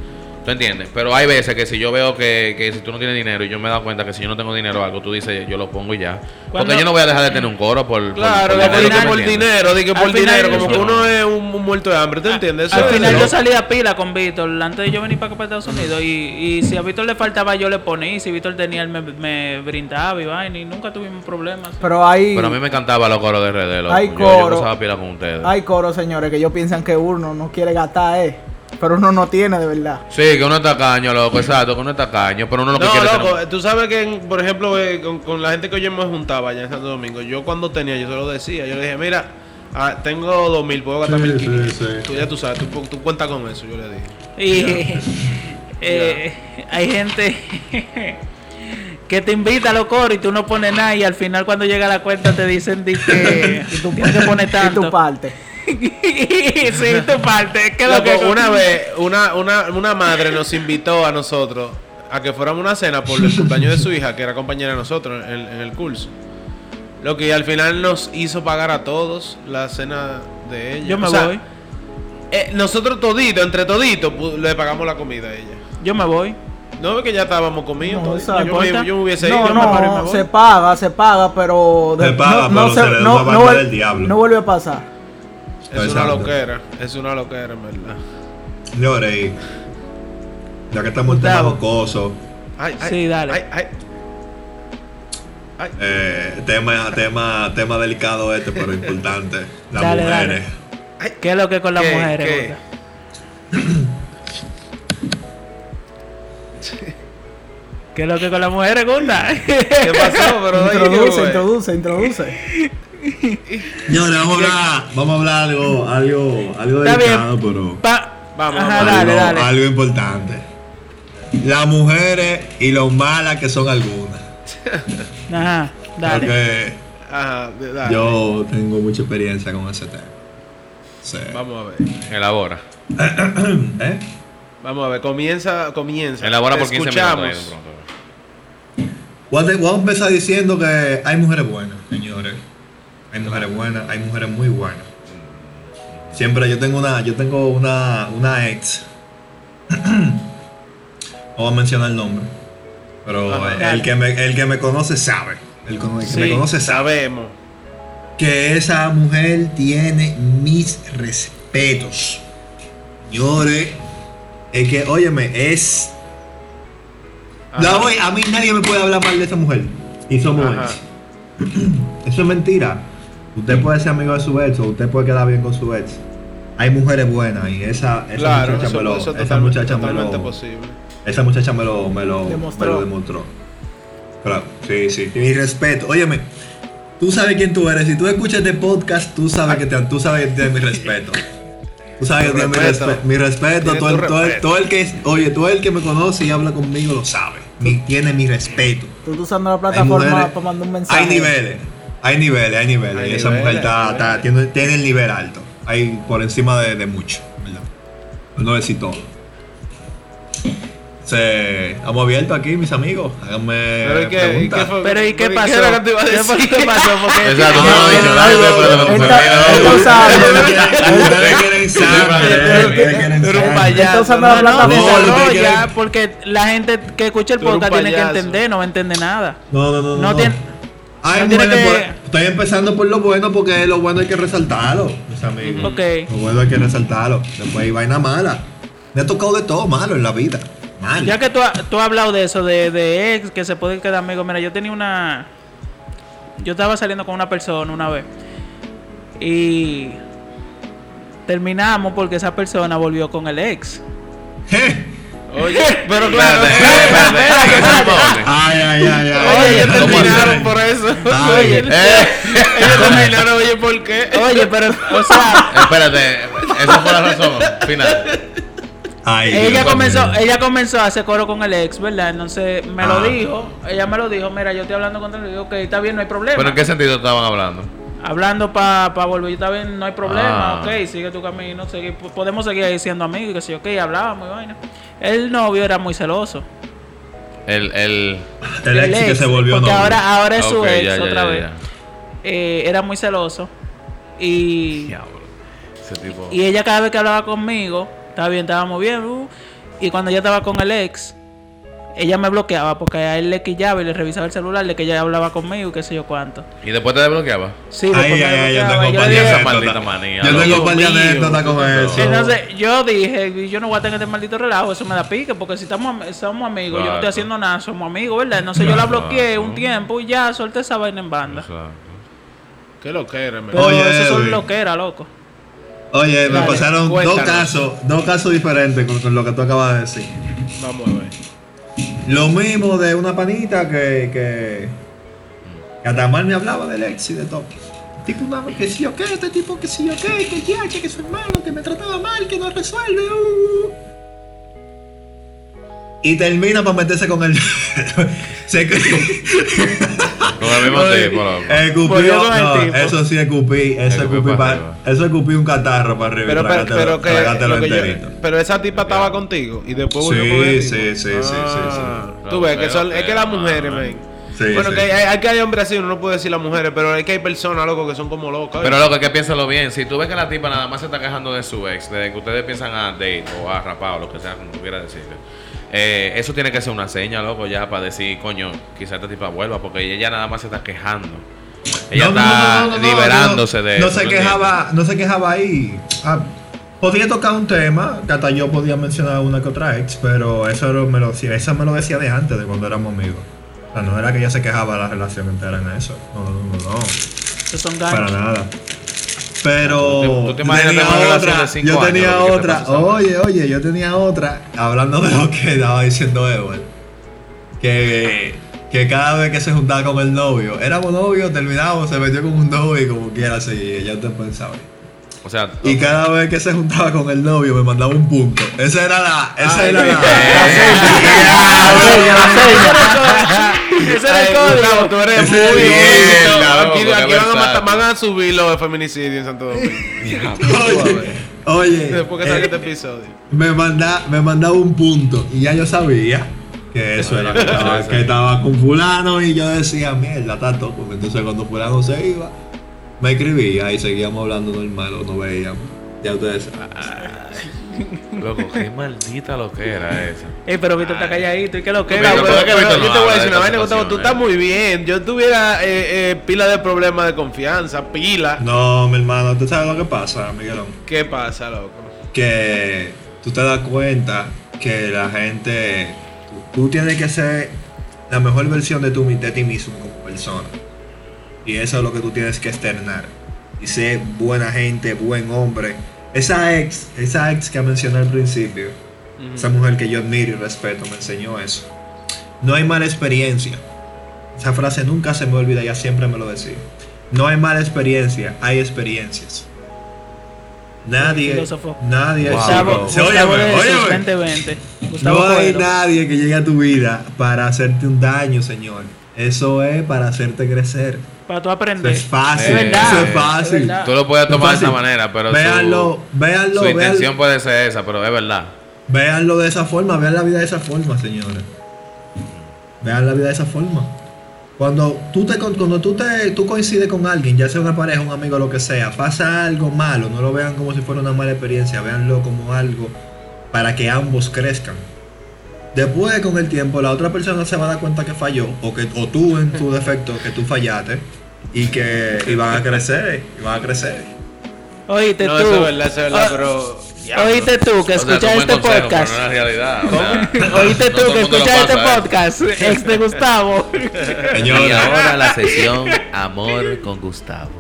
Speaker 1: ¿Tú entiendes? Pero hay veces que si yo veo que, que si tú no tienes dinero y yo me he dado cuenta que si yo no tengo dinero o algo, tú dices, yo lo pongo y ya.
Speaker 3: Cuando-
Speaker 1: Porque yo no voy a dejar de tener un coro por.
Speaker 2: Claro,
Speaker 1: por
Speaker 2: por,
Speaker 1: ¿tú me
Speaker 2: por
Speaker 1: entiendes?
Speaker 2: dinero, di que
Speaker 3: Al
Speaker 2: por
Speaker 3: final-
Speaker 2: dinero, como que
Speaker 1: No.
Speaker 2: uno es un, un muerto de hambre, ¿te entiendes? Eso
Speaker 3: Al final yo
Speaker 2: loco.
Speaker 3: salí a pila con Víctor antes de yo venir para acá para Estados Unidos y, y si a Víctor le faltaba yo le ponía y si Víctor tenía él me, me brindaba y vaina y nunca tuvimos problemas.
Speaker 5: Pero hay,
Speaker 1: Pero a mí me encantaba los coros de RD.
Speaker 5: Hay
Speaker 1: Yo-
Speaker 5: coro.
Speaker 1: Yo, pasaba pila con ustedes.
Speaker 5: hay coros, señores, que ellos piensan que uno no quiere gastar, eh. Pero uno no tiene de verdad.
Speaker 1: Sí, que uno está caño, loco, exacto, que uno está caño, pero uno lo que
Speaker 2: No,
Speaker 1: quiere es
Speaker 2: loco,
Speaker 1: tener-
Speaker 2: tú sabes que, en- por ejemplo, eh, con, con la gente que yo me juntaba allá en Santo Domingo, yo cuando tenía, yo se lo decía, yo le dije, mira, ah, tengo dos mil, puedo gastar
Speaker 4: Sí,
Speaker 2: mil
Speaker 4: sí,
Speaker 2: quinientos.
Speaker 4: sí.
Speaker 2: Tú ya tú sabes, tú, tú cuentas con eso, yo le dije.
Speaker 3: Y eh, hay gente que te invita a los coros y tú no pones nada y al final cuando llega la cuenta te dicen di que tú tienes que poner
Speaker 5: Y
Speaker 3: tanto.
Speaker 5: tu parte.
Speaker 3: sí, tu parte. ¿Qué es lo que
Speaker 2: una vez, una, una, una madre nos invitó a nosotros a que fuéramos a una cena por el cumpleaños de su hija, que era compañera de nosotros en, en el curso. Lo que al final nos hizo pagar a todos la cena de ella.
Speaker 3: Yo me
Speaker 2: O sea,
Speaker 3: voy.
Speaker 2: eh, nosotros toditos, entre toditos, pu- le pagamos la comida a ella.
Speaker 3: Yo me voy.
Speaker 2: No, es que ya estábamos comidos.
Speaker 5: No,
Speaker 2: yo, me, yo me hubiese
Speaker 5: No,
Speaker 2: ido. me me
Speaker 5: no, se paga, se paga, pero...
Speaker 4: Se paga, pero se le da una vaina
Speaker 5: vuel-
Speaker 4: del diablo.
Speaker 5: no vuelve a pasar.
Speaker 2: Es una loquera, es una loquera, en verdad.
Speaker 4: Señores, ya que estamos en tema
Speaker 3: Gustavo.
Speaker 4: jocoso,
Speaker 2: Ay, ay,
Speaker 3: Sí, dale.
Speaker 2: Ay, ay. Ay.
Speaker 4: eh, tema, tema, tema delicado este, pero importante. Las
Speaker 3: Dale,
Speaker 4: mujeres.
Speaker 3: ¿Qué es lo que con las
Speaker 2: ¿Qué?
Speaker 3: mujeres?
Speaker 2: ¿Qué?
Speaker 3: ¿Qué es lo que con las mujeres, gorda?
Speaker 2: ¿Qué pasó? Pero oye,
Speaker 5: Introduce, introduce, introduce.
Speaker 4: Señores, vamos a hablar, vamos a hablar algo, algo, algo delicado, pero
Speaker 3: Pa-
Speaker 2: Vamos,
Speaker 3: Ajá, dale,
Speaker 4: algo,
Speaker 3: dale.
Speaker 4: algo importante. Las mujeres y lo malas que son algunas.
Speaker 3: Ajá, dale.
Speaker 4: Porque
Speaker 2: Ajá, dale.
Speaker 4: yo tengo mucha experiencia con ese tema. Sí.
Speaker 2: Vamos a ver.
Speaker 1: Elabora.
Speaker 4: ¿Eh?
Speaker 2: Vamos a ver. Comienza, comienza.
Speaker 1: Elabora por 15
Speaker 2: escuchamos.
Speaker 1: minutos.
Speaker 4: voy a empezar diciendo que hay mujeres buenas, señores. Hay mujeres buenas, hay mujeres muy buenas. Siempre yo tengo una, yo tengo una, una ex. no voy a mencionar el nombre. Pero
Speaker 2: Ajá.
Speaker 4: el, que me, el que me conoce sabe. El, que me conoce sabe.
Speaker 2: sabemos.
Speaker 4: Que esa mujer tiene mis respetos. Señores. Es que, óyeme, es la voy, a mí nadie me puede hablar mal de esa mujer. Y somos. Eso es mentira. Usted puede ser amigo de su ex o usted puede quedar bien con su ex. Hay mujeres buenas y esa, esa
Speaker 2: Claro,
Speaker 4: muchacha,
Speaker 2: eso,
Speaker 4: me lo,
Speaker 2: eso es
Speaker 4: esa
Speaker 2: totalmente,
Speaker 4: muchacha me lo,
Speaker 2: posible.
Speaker 4: esa muchacha me lo, me lo
Speaker 5: Demostró.
Speaker 4: me lo demostró. Claro, sí, sí. Mi respeto. Óyeme, tú sabes quién tú eres. Si tú escuchas este podcast, tú sabes que te, tú sabes que tienes mi respeto. Tú sabes que tienes mi
Speaker 2: respeto.
Speaker 4: respeto. Mi respeto. Todo el, todo, el, todo el que es, oye, todo el que me conoce y habla conmigo lo sabe. Mi- tiene mi respeto.
Speaker 5: Tú estás usando la plataforma
Speaker 4: mujeres-
Speaker 5: para mandar un mensaje.
Speaker 4: Hay niveles, hay niveles, hay niveles.
Speaker 2: Hay
Speaker 4: y esa
Speaker 2: niveles,
Speaker 4: mujer está, está- tiene, tiene el nivel alto. Hay por encima de, de mucho, ¿verdad? Pues no decir todo. Se, estamos abiertos aquí, mis amigos. Háganme
Speaker 2: Pero ¿y qué, y
Speaker 4: preguntas.
Speaker 2: qué fue?
Speaker 3: Pero ¿y qué pasó?
Speaker 2: era lo que te iba a
Speaker 3: ¿Qué
Speaker 2: decir?
Speaker 3: fue- ¿Qué pasó? Porque
Speaker 1: Exacto, no lo dicho.
Speaker 4: Ustedes quieren
Speaker 3: desarrolla,
Speaker 4: quieren-
Speaker 3: porque la gente que escucha el podcast tiene que entender, no va a entender nada.
Speaker 4: No, no, no.
Speaker 3: No tiene-
Speaker 4: Hay
Speaker 3: no tiene
Speaker 4: mujeres
Speaker 3: que-
Speaker 4: por- Estoy empezando por lo bueno porque lo bueno hay que resaltarlo, mis amigos.
Speaker 3: Ok.
Speaker 4: Lo bueno hay que resaltarlo. Después hay vaina mala. Me ha tocado de todo malo en la vida. Mal.
Speaker 3: Ya que tú, ha- tú has hablado de eso, de, de ex, que se pueden quedar amigos. Mira, yo tenía una. Yo estaba saliendo con una persona una vez. Y. Terminamos porque esa persona volvió con el ex.
Speaker 4: Je.
Speaker 2: Oye, pero claro.
Speaker 1: Espérate, espérate, espérate.
Speaker 4: Ay, ay.
Speaker 2: Oye, ellos
Speaker 1: ¿Cómo
Speaker 2: terminaron por eso.
Speaker 4: Ay.
Speaker 2: Oye,
Speaker 1: Eh,
Speaker 2: ellos terminaron, oye, ¿por qué?
Speaker 3: Oye, pero, o sea,
Speaker 1: espérate, esa fue la razón final.
Speaker 4: Ay,
Speaker 3: ella
Speaker 4: Dios
Speaker 3: comenzó,
Speaker 4: mío.
Speaker 3: ella comenzó a hacer coro con el ex, ¿verdad? Entonces me lo
Speaker 4: Ah.
Speaker 3: dijo, ella me lo dijo, mira, yo estoy hablando con él, digo, ok, está bien, no hay problema.
Speaker 1: ¿Pero en qué sentido estaban hablando?
Speaker 3: Hablando para pa volver, está bien, no hay problema,
Speaker 1: Ah.
Speaker 3: ok, sigue tu camino, sigue- podemos seguir ahí siendo amigos, y que sí, ok, hablábamos y vaina. El novio era muy celoso.
Speaker 1: El, el...
Speaker 4: El ex que se volvió
Speaker 3: Porque ahora, ahora es su ex
Speaker 1: ya, ya,
Speaker 3: otra
Speaker 1: ya,
Speaker 3: vez. Eh, era muy celoso. Y,
Speaker 1: Diablo. Ese tipo...
Speaker 3: y ella cada vez que hablaba conmigo, estaba bien, estábamos bien. uh, y cuando ella estaba con el ex, ella me bloqueaba porque a él le quillaba y le revisaba el celular de que ella hablaba conmigo y qué sé yo cuánto.
Speaker 1: ¿Y después te desbloqueaba?
Speaker 3: Sí,
Speaker 4: Ay,
Speaker 3: después me
Speaker 4: ay, ay, yo tengo
Speaker 1: esa maldita manía,
Speaker 4: Yo tengo con eso.
Speaker 3: Entonces yo dije, yo no voy a tener este maldito relajo, eso me da pique, porque si estamos, am- somos amigos, yo no estoy haciendo nada, somos amigos, ¿verdad? Entonces yo la bloqueé un tiempo y ya solté esa vaina en banda.
Speaker 1: Exacto.
Speaker 2: Qué lo que era,
Speaker 3: Pero
Speaker 4: Oye,
Speaker 3: eso son
Speaker 4: Edwin.
Speaker 3: lo que era, loco.
Speaker 4: Oye, me
Speaker 2: Dale,
Speaker 4: pasaron dos casos, dos casos diferentes con, con lo que tú acabas de decir.
Speaker 2: Vamos a ver.
Speaker 4: Lo mismo de una panita que, que, que hasta mal me hablaba del ex y de todo. Tipo una que sí o qué, este tipo que sí o qué, que ya, que soy malo, que me trataba mal, que no resuelve. uh. Y termina para meterse con el. se
Speaker 1: Con el mismo tipo.
Speaker 4: Escupí, no, eso sí escupí, eso
Speaker 1: Escupí pa'
Speaker 4: eso escupí un catarro para arriba
Speaker 2: Pero,
Speaker 4: y
Speaker 2: pero, pero, que,
Speaker 4: trágatelo
Speaker 2: lo que yo-
Speaker 4: enterito.
Speaker 2: pero esa tipa estaba contigo y después volvió
Speaker 4: Sí,
Speaker 2: con
Speaker 4: sí, sí, sí, sí,
Speaker 2: Ah,
Speaker 1: sí.
Speaker 2: Tú ves que son, es que las mujeres, men.
Speaker 4: Sí,
Speaker 2: bueno,
Speaker 4: sí.
Speaker 2: que hay, hay que hay hombres así, uno no puede decir las mujeres, pero es que hay personas, loco, que son como locas.
Speaker 1: Pero loco, que piénsalo bien. Si tú ves que la tipa nada más se está quejando de su ex, desde que ustedes piensan a date o a rapar o lo que sea, como quiera decirle, eh, eso tiene que ser una seña, loco, ya para decir, coño, quizá esta tipa vuelva, porque ella nada más se está quejando. Ella
Speaker 4: No,
Speaker 1: está
Speaker 4: no, no, no, no,
Speaker 1: liberándose
Speaker 4: no,
Speaker 1: de
Speaker 4: No
Speaker 1: eso,
Speaker 4: se
Speaker 1: ¿tú
Speaker 4: quejaba, no se quejaba ahí. Ah, podía tocar un tema, que hasta yo podía mencionar una que otra ex, pero eso me lo, decía- eso me lo decía de antes, de cuando éramos amigos. O sea, no era que ella se quejaba de la relación entera en eso. No, no, no, no.
Speaker 3: Esos son
Speaker 4: Para nada. Pero
Speaker 1: ¿Tú te- tú te imaginas
Speaker 4: tenía otra,
Speaker 1: de cinco
Speaker 4: yo tenía
Speaker 1: te
Speaker 4: otra, oye, oye, yo tenía otra, hablando de lo que estaba diciendo Edward, que, que cada vez que se juntaba con el novio, éramos novios, terminábamos, se metió con un novio y como quiera seguía, ya te pensaba.
Speaker 1: O sea,
Speaker 4: Y cada vez que se juntaba con el novio me mandaba un punto. Esa era la, esa
Speaker 2: Ay,
Speaker 4: era la,
Speaker 3: Ese era el código.
Speaker 2: Tú eres muy bien. Aquí, van, a matar- van a subir los feminicidios en Santo Domingo.
Speaker 4: oye,
Speaker 2: Después que salga
Speaker 4: eh,
Speaker 2: este episodio.
Speaker 4: me, manda, me mandaba un punto y ya yo sabía que eso era que estaba, que estaba con fulano y yo decía, mierda, está todo. Porque entonces cuando fulano se iba, me escribía y seguíamos hablando normal o no veíamos. Ya ustedes saben.
Speaker 1: Loco, qué maldita lo que era esa.
Speaker 3: Ey, pero Víctor está calladito. ¿Y qué lo que?
Speaker 2: Mira,
Speaker 1: Pero
Speaker 2: pero-
Speaker 1: ¿por qué
Speaker 2: pero yo te voy a decir
Speaker 1: de
Speaker 2: una vaina, Gustavo, tú
Speaker 1: situación,
Speaker 2: estás muy bien. Yo tuviera eh, eh, pila de problemas de confianza, pila.
Speaker 4: No, mi hermano, ¿tú sabes lo que pasa, Miguelón?
Speaker 2: ¿Qué pasa, loco?
Speaker 4: que tú te das cuenta que la gente, tú, tú tienes que ser la mejor versión de, tu, de ti mismo como persona. Y eso es lo que tú tienes que externar. Y ser buena gente, buen hombre. Esa ex, esa ex que mencioné al principio, esa mujer que yo admiro y respeto, me enseñó eso. No hay mala experiencia. Esa frase nunca se me olvida, ella siempre me lo decía. No hay mala experiencia, hay experiencias. Nadie, nadie,
Speaker 1: Wow.
Speaker 3: Gustavo,
Speaker 4: chico.
Speaker 3: Gustavo
Speaker 4: Óyeme,
Speaker 3: de
Speaker 4: óyeme.
Speaker 3: sus 2020. Gustavo
Speaker 4: No hay nadie que llegue a tu vida para hacerte un daño, señor. Eso es para hacerte crecer.
Speaker 3: Para tú
Speaker 4: Eso
Speaker 3: aprender.
Speaker 4: es fácil.
Speaker 1: Es verdad,
Speaker 4: eso es
Speaker 3: es
Speaker 4: fácil.
Speaker 3: verdad.
Speaker 1: Tú lo puedes
Speaker 4: es
Speaker 1: tomar de esa manera, pero
Speaker 4: véanlo,
Speaker 1: su,
Speaker 4: véanlo,
Speaker 1: su
Speaker 4: véanlo,
Speaker 1: intención puede ser esa, pero es verdad.
Speaker 4: véanlo de esa forma, vean la vida de esa forma, señores. Vean la vida de esa forma. Cuando tú te con- cuando tú te tú coincides con alguien, ya sea una pareja, un amigo, lo que sea, pasa algo malo, no lo vean como si fuera una mala experiencia, véanlo como algo para que ambos crezcan. Después con el tiempo la otra persona se va a dar cuenta que falló o que o tú en tu defecto que tú fallaste y que y van a crecer, y van a crecer.
Speaker 3: Oíste
Speaker 2: No,
Speaker 3: tú.
Speaker 2: eso es verdad, eso es verdad,
Speaker 3: Ah,
Speaker 2: pero.
Speaker 3: Oíste tú que
Speaker 1: O sea,
Speaker 3: escuchas este
Speaker 1: consejo,
Speaker 3: podcast.
Speaker 1: Pero no es realidad. o sea,
Speaker 3: Oíste
Speaker 1: no
Speaker 3: tú que escuchas este
Speaker 1: ¿eh?
Speaker 3: podcast. Ex de Gustavo.
Speaker 4: Señores,
Speaker 1: la sesión Amor con Gustavo.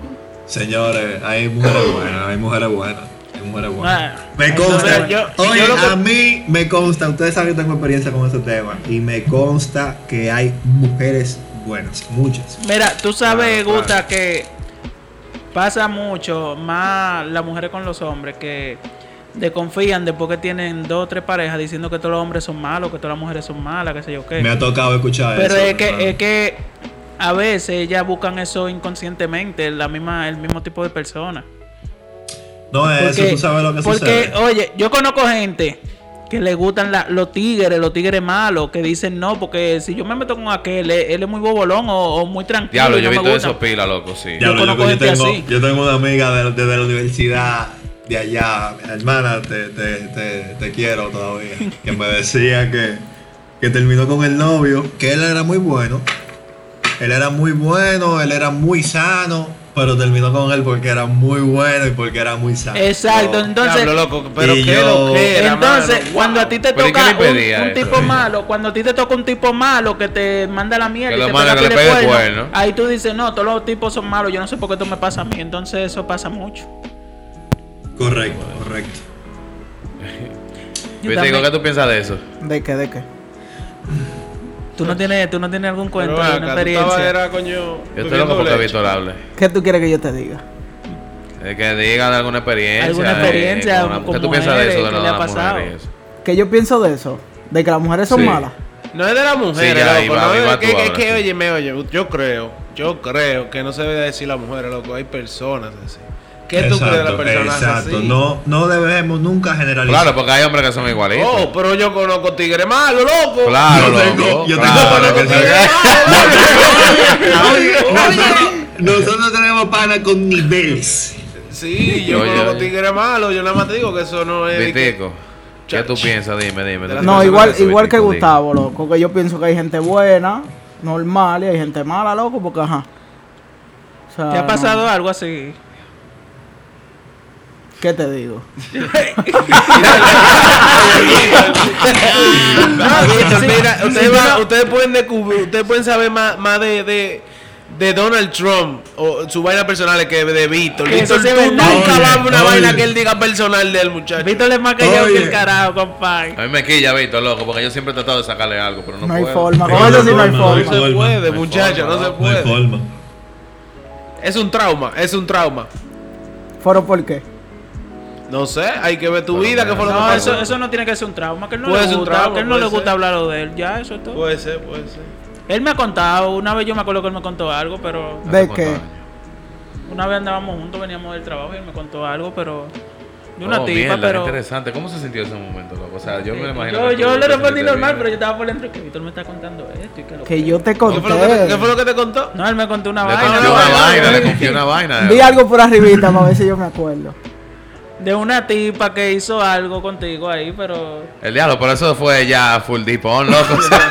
Speaker 4: señores, hay mujeres buenas, hay mujeres buenas, buenas.
Speaker 3: Ah,
Speaker 4: Me consta.
Speaker 3: no, yo-
Speaker 4: Oye,
Speaker 3: yo que-
Speaker 4: a mí me consta, ustedes saben que tengo experiencia con ese tema, y me consta que hay mujeres buenas, muchas.
Speaker 3: Mira, tú sabes,
Speaker 2: Claro,
Speaker 3: Gusta, que pasa mucho más las mujeres con los hombres que desconfían después que tienen dos o tres parejas diciendo que todos los hombres son malos, que todas las mujeres son malas, qué sé yo qué.
Speaker 4: Me ha tocado escuchar
Speaker 3: Pero
Speaker 4: eso.
Speaker 3: es que, es que a veces ellas buscan eso inconscientemente, la misma, el mismo tipo de persona.
Speaker 4: No es eso, tú sabes lo que
Speaker 3: porque,
Speaker 4: sucede.
Speaker 3: oye, yo conozco gente que le gustan la- los tigres, los tigres malos, que dicen no, porque si yo me meto con aquel, él, él es muy bobolón o, o muy tranquilo.
Speaker 1: Diablo, yo he
Speaker 3: no
Speaker 1: visto
Speaker 3: gusta.
Speaker 1: esos pilas, loco, sí.
Speaker 4: Diablo, yo, yo
Speaker 3: gente
Speaker 4: tengo,
Speaker 3: así.
Speaker 4: yo tengo una amiga de- desde la universidad de allá, hermana, te, te, te, te quiero todavía, que me decía que, que terminó con el novio, que él era muy bueno, él era muy bueno, él era muy sano, pero terminó con él porque era muy bueno y porque era muy sano.
Speaker 3: Exacto, entonces...
Speaker 2: Diablo, loco, pero qué
Speaker 4: yo-
Speaker 2: lo que era,
Speaker 3: Entonces,
Speaker 2: mano.
Speaker 3: cuando a ti te
Speaker 1: Pero ¿y qué
Speaker 3: toca un, tipo malo, cuando a ti te toca un tipo malo que te manda la mierda
Speaker 1: Que
Speaker 3: y
Speaker 1: lo
Speaker 3: te
Speaker 1: malo
Speaker 3: pega
Speaker 1: que le
Speaker 3: pie de
Speaker 1: pegue
Speaker 3: cuerno,
Speaker 1: cuerno.
Speaker 3: ahí tú dices, no, todos los tipos son malos, yo no sé por qué esto me pasa a mí. Entonces eso pasa mucho.
Speaker 4: Correcto, correcto.
Speaker 3: Yo
Speaker 1: ¿qué tú piensas de eso?
Speaker 5: ¿De qué? ¿De qué?
Speaker 3: ¿Tú no tienes, tú no tienes algún cuento,
Speaker 2: acá, estabas,
Speaker 3: experiencia?
Speaker 2: era, coño,
Speaker 1: Yo estoy loco porque. Víctor hable.
Speaker 5: ¿Qué tú quieres que yo te diga?
Speaker 1: De que diga de alguna experiencia.
Speaker 3: ¿Alguna
Speaker 1: eh,
Speaker 3: experiencia
Speaker 1: la- ¿Qué tú piensas de
Speaker 3: mujeres?
Speaker 1: eso de
Speaker 3: ¿Qué
Speaker 1: la,
Speaker 3: le ha
Speaker 1: la
Speaker 3: pasado?
Speaker 1: mujer y eso?
Speaker 5: ¿Qué yo pienso de eso? ¿De que las mujeres son
Speaker 1: Sí.
Speaker 5: malas?
Speaker 2: No es de la mujer,
Speaker 1: Sí,
Speaker 2: loco.
Speaker 1: va,
Speaker 2: no
Speaker 1: ahí
Speaker 2: es de que, es que, oye, me oye, yo creo, yo creo que no se debe decir la mujer, loco. Hay personas así. ¿Qué tú crees de las personas
Speaker 4: exacto.
Speaker 2: así?
Speaker 4: No, no debemos nunca generalizar.
Speaker 1: Claro, porque hay hombres que son igualitos.
Speaker 2: Oh, pero yo conozco tigre malo, loco.
Speaker 1: Claro,
Speaker 4: Yo tengo-
Speaker 1: loco.
Speaker 4: yo
Speaker 1: claro,
Speaker 4: tengo
Speaker 1: que
Speaker 4: conozco
Speaker 1: sí.
Speaker 4: tigres nosotros, nosotros tenemos pana con niveles.
Speaker 2: Sí, yo conozco tigre malo. Yo nada más te digo que eso no es. que-
Speaker 1: Vitico, ¿qué tú piensas? Dime, dime. ¿tú
Speaker 2: No,
Speaker 5: igual, igual que? Gustavo, loco. Que yo pienso que hay gente buena, normal, y hay gente mala, loco, porque ajá. O sea,
Speaker 3: ¿Te ha
Speaker 5: no-
Speaker 3: pasado algo así?
Speaker 5: ¿Qué te digo?
Speaker 2: Ustedes, pueden descubrir, ustedes pueden saber más, más de, de, de Donald Trump o su vaina personal que de Víctor.
Speaker 3: Que
Speaker 2: Víctor,
Speaker 3: sí
Speaker 2: tú nunca vas a una
Speaker 4: oye.
Speaker 2: vaina que él diga personal del muchacho.
Speaker 3: Víctor es más que
Speaker 4: Oye.
Speaker 3: el carajo, compadre.
Speaker 1: A mí me quilla, Víctor, loco, porque yo siempre he tratado de sacarle algo, pero no,
Speaker 5: No, hay
Speaker 1: puedo.
Speaker 5: forma.
Speaker 4: No,
Speaker 5: Con eso sí no hay
Speaker 4: no,
Speaker 2: No
Speaker 4: no,
Speaker 5: forma.
Speaker 2: se puede,
Speaker 1: No hay
Speaker 2: muchacho,
Speaker 1: forma,
Speaker 2: no se
Speaker 1: no.
Speaker 4: No hay
Speaker 2: puede.
Speaker 4: forma.
Speaker 2: Es un trauma, es un trauma.
Speaker 5: ¿Foro por qué?
Speaker 2: No sé, hay que ver tu
Speaker 1: Pero
Speaker 2: vida, que fue lo que
Speaker 3: No,
Speaker 2: pasó.
Speaker 3: eso, eso no tiene que ser un trauma, que él no
Speaker 2: Puede
Speaker 3: le
Speaker 2: ser un
Speaker 3: gusta,
Speaker 2: trauma,
Speaker 3: que él no le gusta hablar de él, ya, eso es todo.
Speaker 2: Puede ser, puede ser.
Speaker 3: Él me ha contado, una vez yo me acuerdo que él me contó algo, pero
Speaker 1: ¿Hace
Speaker 5: ¿De qué?
Speaker 3: una vez andábamos juntos, veníamos del trabajo y él me contó algo, pero de una
Speaker 1: Oh,
Speaker 3: tipa,
Speaker 1: mierda,
Speaker 3: pero
Speaker 1: interesante. ¿Cómo se sintió ese momento, loco? O sea, yo me lo imagino.
Speaker 3: yo, le respondí normal,
Speaker 1: bien.
Speaker 3: pero yo estaba por dentro que Víctor me está contando esto y que lo
Speaker 5: Que yo te
Speaker 2: ¿Qué fue, lo que te,
Speaker 5: conté.
Speaker 2: qué fue lo que te contó?
Speaker 3: No, él me contó una
Speaker 1: Le
Speaker 3: vaina.
Speaker 1: confió
Speaker 3: ¿no?
Speaker 1: una
Speaker 2: vaina,
Speaker 1: vaina, le confió una vaina.
Speaker 5: Di algo por arribita para ver si yo me acuerdo.
Speaker 3: De una tipa que hizo algo contigo ahí, pero
Speaker 1: El diablo, por eso fue ya full deep on, loco. O sea,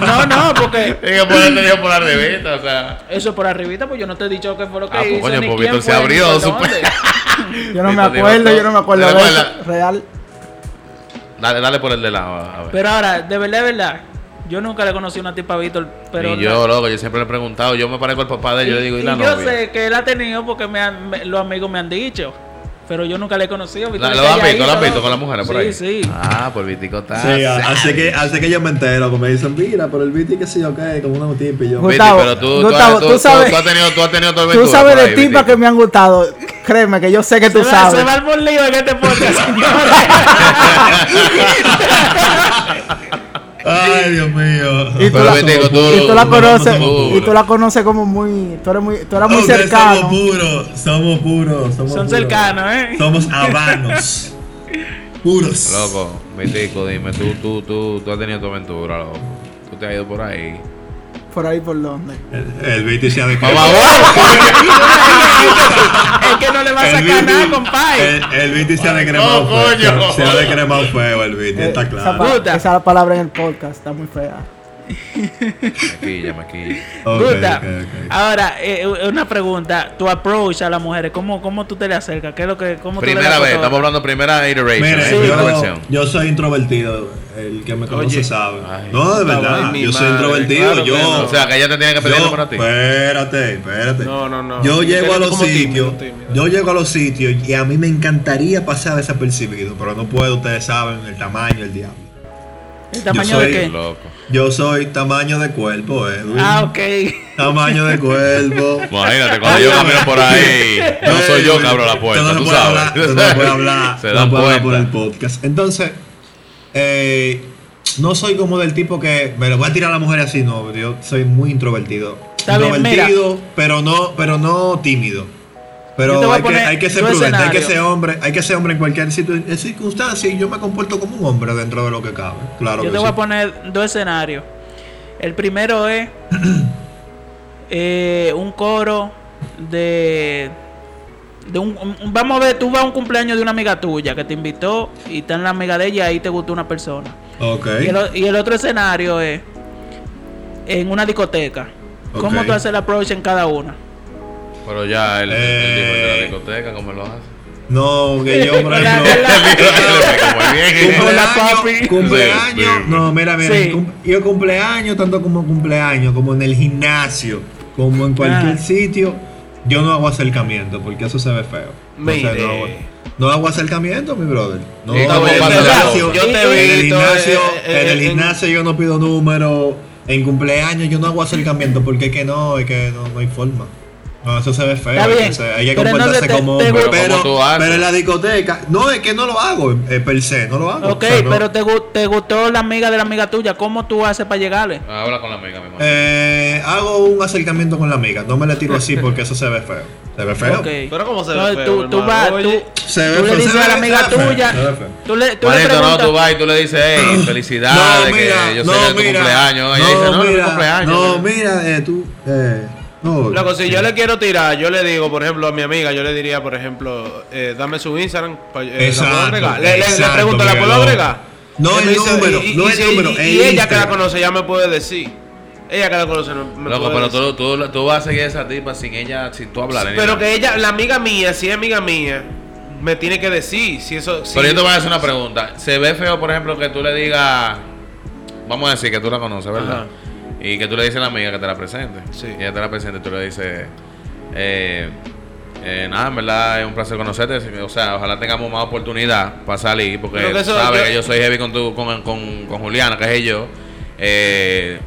Speaker 3: no, no, porque
Speaker 1: que por eso dio por la revista, o sea.
Speaker 3: eso por arribita, pues yo no te he dicho qué fue lo que
Speaker 1: Ah, pues,
Speaker 3: hizo,
Speaker 1: coño,
Speaker 3: ni
Speaker 1: pues
Speaker 3: quién
Speaker 1: Víctor se
Speaker 3: fue,
Speaker 1: abrió
Speaker 3: por
Speaker 1: su-.
Speaker 5: Yo no me
Speaker 1: dijo
Speaker 5: acuerdo, yo no me acuerdo
Speaker 1: ¿Te
Speaker 5: de eso. Real.
Speaker 1: Dale, dale por el de lado, a ver.
Speaker 3: Pero ahora, de verdad, de verdad, yo nunca le conocí a una tipa a Víctor, pero
Speaker 1: Ni yo, loco, yo siempre le he preguntado, yo me parezco al papá de él, yo le digo, ¿y,
Speaker 3: y
Speaker 1: la
Speaker 3: yo
Speaker 1: novia?
Speaker 3: sé que él ha tenido porque me han- me- los amigos me han dicho. Pero yo nunca le he conocido. Víctor
Speaker 1: La- ¿Lo has visto? ¿Lo has visto con las mujeres por
Speaker 3: sí,
Speaker 1: ahí?
Speaker 3: Sí,
Speaker 1: Ah, por Vitico está.
Speaker 4: Sí, así que, así que yo me entero, que me dicen, mira, pero el Viti que sí, ok, como una tipa y yo.
Speaker 5: Gustavo,
Speaker 1: Viti, pero tú, tú-
Speaker 5: Gustavo,
Speaker 1: tú,
Speaker 5: tú sabes-
Speaker 1: tú has tenido, tú has tenido tu
Speaker 5: Tú
Speaker 1: aventura
Speaker 5: sabes de tipas que me han gustado. Créeme que yo sé que tú
Speaker 3: se, va,
Speaker 5: sabes.
Speaker 3: se va el lío en este podcast, señores.
Speaker 4: Ay, Dios mío.
Speaker 5: Y tú,
Speaker 1: Pero
Speaker 5: la,
Speaker 1: Vitico, tú-
Speaker 5: y tú la
Speaker 1: tú-
Speaker 5: conoces, y tú la conoces como muy, tú eres muy, tú eres muy cercano.
Speaker 4: Somos puros, somos puros, somos
Speaker 3: Son
Speaker 4: puros.
Speaker 3: cercanos, ¿eh?
Speaker 4: Somos habanos. puros.
Speaker 1: Loco, Vitico, dime, tú, tú, tú, tú has tenido tu aventura, loco. Tú te has ido por ahí.
Speaker 5: Por ahí por donde.
Speaker 4: El, el Viti se ha de
Speaker 1: ¡Mamá,
Speaker 3: es que no le va a sacar nada, compadre.
Speaker 4: El, el Viti se ha de cremado
Speaker 1: No,
Speaker 4: feo.
Speaker 1: coño.
Speaker 4: Se ha de cremado feo el Viti,
Speaker 5: Eh,
Speaker 4: está
Speaker 5: esa,
Speaker 4: claro.
Speaker 3: Puta.
Speaker 5: esa palabra en el podcast está muy fea.
Speaker 1: Maquilla, maquilla.
Speaker 3: Ahora, eh, una pregunta. Tu approach a las mujeres, ¿cómo, cómo tú te le acercas? ¿Qué es lo que, cómo tú le
Speaker 1: Primera vez, estamos hablando primera iteration,
Speaker 4: Mire,
Speaker 1: ¿eh?
Speaker 3: Sí,
Speaker 1: primera
Speaker 4: yo,
Speaker 1: versión.
Speaker 4: yo soy introvertido. El que me conoce
Speaker 2: Oye.
Speaker 4: sabe.
Speaker 1: Ay.
Speaker 4: no, de verdad.
Speaker 2: mi
Speaker 4: Yo soy
Speaker 2: madre,
Speaker 4: introvertido.
Speaker 2: claro que
Speaker 4: yo,
Speaker 2: no.
Speaker 1: O sea, que ella te tiene que pedir por ti.
Speaker 4: Espérate, espérate.
Speaker 2: No, no, no.
Speaker 4: Yo llego a los sitios. Yo llego a los sitios y a mí me encantaría pasar desapercibido, pero no puedo, ustedes saben, el tamaño, el diablo.
Speaker 3: ¿El tamaño
Speaker 4: Yo
Speaker 3: de
Speaker 4: soy-
Speaker 3: qué?
Speaker 1: Loco.
Speaker 4: Yo soy tamaño de cuerpo, Edwin.
Speaker 3: Ah, ok.
Speaker 4: Tamaño de cuerpo.
Speaker 1: Imagínate, cuando yo camino por ahí, no soy yo que abro la puerta,
Speaker 4: no
Speaker 1: tú sabes.
Speaker 4: hablar, no puede hablar,
Speaker 1: Se
Speaker 4: no hablar por el podcast. Entonces, eh, no soy como del tipo que me lo voy a tirar a la mujer así, no. Yo soy muy introvertido.
Speaker 3: Está bien,
Speaker 4: introvertido, pero no, pero no tímido. Pero hay que,
Speaker 3: poner
Speaker 4: hay que ser prudente, hay que ser hombre, hay que ser hombre en cualquier circunstancia y yo me comporto como un hombre dentro de lo que cabe. Claro
Speaker 3: Yo
Speaker 4: que
Speaker 3: te voy
Speaker 4: sí.
Speaker 3: a poner dos escenarios. El primero es eh, un coro de. de un, un- vamos a ver, tú vas a un cumpleaños de una amiga tuya que te invitó y está en la amiga de ella y ahí te gustó una persona.
Speaker 4: Ok.
Speaker 3: Y, el, o- y el otro escenario es en una discoteca. ¿Cómo
Speaker 4: Ok.
Speaker 3: tú haces el approach en cada una?
Speaker 1: Pero ya él, él dijo el de la
Speaker 4: Eh.
Speaker 1: discoteca, ¿cómo lo hace?
Speaker 4: No, que yo.
Speaker 3: Con la
Speaker 4: cumpleaños,
Speaker 3: papi.
Speaker 4: cumpleaños,
Speaker 1: Sí, sí.
Speaker 4: no, mira, mira,
Speaker 3: Sí.
Speaker 4: cum- yo cumpleaños, tanto como cumpleaños, como en el gimnasio, como en cualquier
Speaker 3: Ah.
Speaker 4: sitio, yo no hago acercamiento porque eso se ve feo.
Speaker 2: Mire.
Speaker 4: no, no hago acercamiento, mi brother. No,
Speaker 1: ¿Y
Speaker 4: en
Speaker 1: cómo
Speaker 4: el gimnasio,
Speaker 2: Yo te he
Speaker 4: en el gimnasio,
Speaker 2: eh, eh,
Speaker 4: en el
Speaker 2: en-
Speaker 4: gimnasio yo no pido número. En cumpleaños yo no hago acercamiento porque es que no, es que no, no hay forma. No, eso se ve feo.
Speaker 5: Está bien,
Speaker 4: o sea, hay que
Speaker 5: pero
Speaker 4: comportarse
Speaker 5: te-
Speaker 4: como
Speaker 5: te-
Speaker 4: hombre.
Speaker 1: Pero
Speaker 4: Pero,
Speaker 1: como tú haces.
Speaker 4: pero en la discoteca, no, es que no lo hago eh, per se, no lo hago.
Speaker 5: Ok,
Speaker 4: O sea, no.
Speaker 5: pero te, gu- te gustó la amiga de la amiga tuya. ¿Cómo tú haces para llegarle?
Speaker 1: Habla con la amiga, mi hermano.
Speaker 4: Eh, hago un acercamiento con la amiga, no me le tiro así porque eso se ve feo. Se ve feo.
Speaker 5: Ok.
Speaker 2: Pero ¿cómo se ve feo,
Speaker 5: tú, tú vas, tú,
Speaker 2: Oye,
Speaker 4: Se ve
Speaker 5: tú le dices
Speaker 4: se
Speaker 5: a la amiga
Speaker 4: feo,
Speaker 5: tuya,
Speaker 4: feo.
Speaker 5: tú le, tú le
Speaker 1: Manito, no,
Speaker 5: preguntas,
Speaker 1: tú vas y tú le dices, hey, felicidades,
Speaker 4: No,
Speaker 1: que
Speaker 4: mira,
Speaker 1: yo
Speaker 4: no,
Speaker 1: sé que es tu cumpleaños. Ella
Speaker 4: no,
Speaker 1: dice, no, no es mi
Speaker 4: mira,
Speaker 1: cumpleaños.
Speaker 4: No, mira, eh, tú, eh, no.
Speaker 2: Loco, si yo le quiero tirar, yo le digo, por ejemplo, a mi amiga, yo le diría, por ejemplo, eh, dame su Instagram. pa- eh, ¿la puedo
Speaker 4: Exacto,
Speaker 2: agregar? Le, le- le
Speaker 4: exacto,
Speaker 2: pregunto, ¿la puedo agregar?
Speaker 4: No el número,
Speaker 2: y-
Speaker 4: no
Speaker 2: y-
Speaker 4: el
Speaker 2: y-
Speaker 4: número,
Speaker 2: Y,
Speaker 4: el
Speaker 2: ella que la conoce ya me puede decir. Ella que la conoce no- me
Speaker 1: Loco,
Speaker 2: puede
Speaker 1: pero
Speaker 2: decir.
Speaker 1: tú, tú, tú vas a seguir a esa tipa sin ella, sin tú hablar. ni
Speaker 2: Pero que ella, la amiga mía, si es amiga mía, me tiene que decir si eso. si-
Speaker 1: Pero yo te voy a hacer una pregunta. ¿Se ve feo, por ejemplo, que tú le digas, vamos a decir que tú la conoces, ¿verdad?
Speaker 2: Ajá.
Speaker 1: Y que tú le dices a la amiga que te la presente.
Speaker 2: Sí.
Speaker 1: Y ella te la presente tú le dices, eh, eh, nada, en verdad es un placer conocerte. O sea, ojalá tengamos más oportunidad para salir, porque
Speaker 2: que eso-
Speaker 1: sabes
Speaker 2: yo-
Speaker 1: que yo soy heavy con, tu, con, con, con Juliana, que es yo. Eh,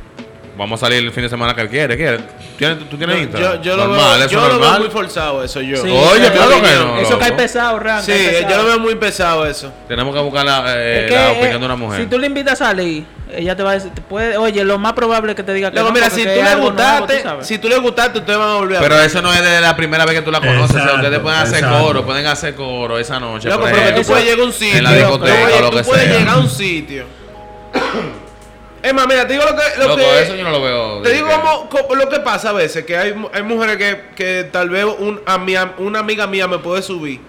Speaker 1: vamos a salir el fin de semana que él quiere. ¿Quiere? ¿Tienes- ¿Tú tienes Instagram?
Speaker 2: yo, yo lo veo,
Speaker 1: eso
Speaker 2: yo lo veo muy forzado eso yo.
Speaker 5: Sí,
Speaker 1: Oye,
Speaker 5: eso-
Speaker 1: claro que no.
Speaker 5: Eso cae pesado, Ran.
Speaker 2: Sí,
Speaker 5: pesado.
Speaker 2: yo lo veo muy pesado eso.
Speaker 1: Tenemos que buscar la, eh,
Speaker 5: Es que,
Speaker 1: la
Speaker 5: eh,
Speaker 1: opinión de una mujer.
Speaker 5: Si tú le invitas a salir, ella te va a decir, te puede, oye, lo más probable es que te diga que
Speaker 2: Luego,
Speaker 5: no,
Speaker 2: mira, si tú le
Speaker 5: nuevo,
Speaker 2: gustaste,
Speaker 5: tú
Speaker 2: si tú le gustaste, ustedes van a volver a
Speaker 1: Pero eso no es de la primera vez que tú la conoces. o sea,
Speaker 4: Exacto,
Speaker 1: ustedes pueden hacer
Speaker 4: exacto.
Speaker 1: coro, pueden hacer coro esa noche.
Speaker 2: Loco,
Speaker 1: por
Speaker 2: pero que tú puedes llegar a un sitio.
Speaker 1: En la
Speaker 2: Oye,
Speaker 1: discoteca o lo
Speaker 2: tú
Speaker 1: que
Speaker 2: puedes
Speaker 1: sea.
Speaker 2: llegar a un sitio. Es más, mira, te digo lo que. Lo
Speaker 1: Loco,
Speaker 2: que
Speaker 1: eso yo no lo veo.
Speaker 2: Te digo
Speaker 1: que-
Speaker 2: como, como lo que pasa a veces, que hay, mu- hay mujeres que, que tal vez un, a mi una amiga mía me puede subir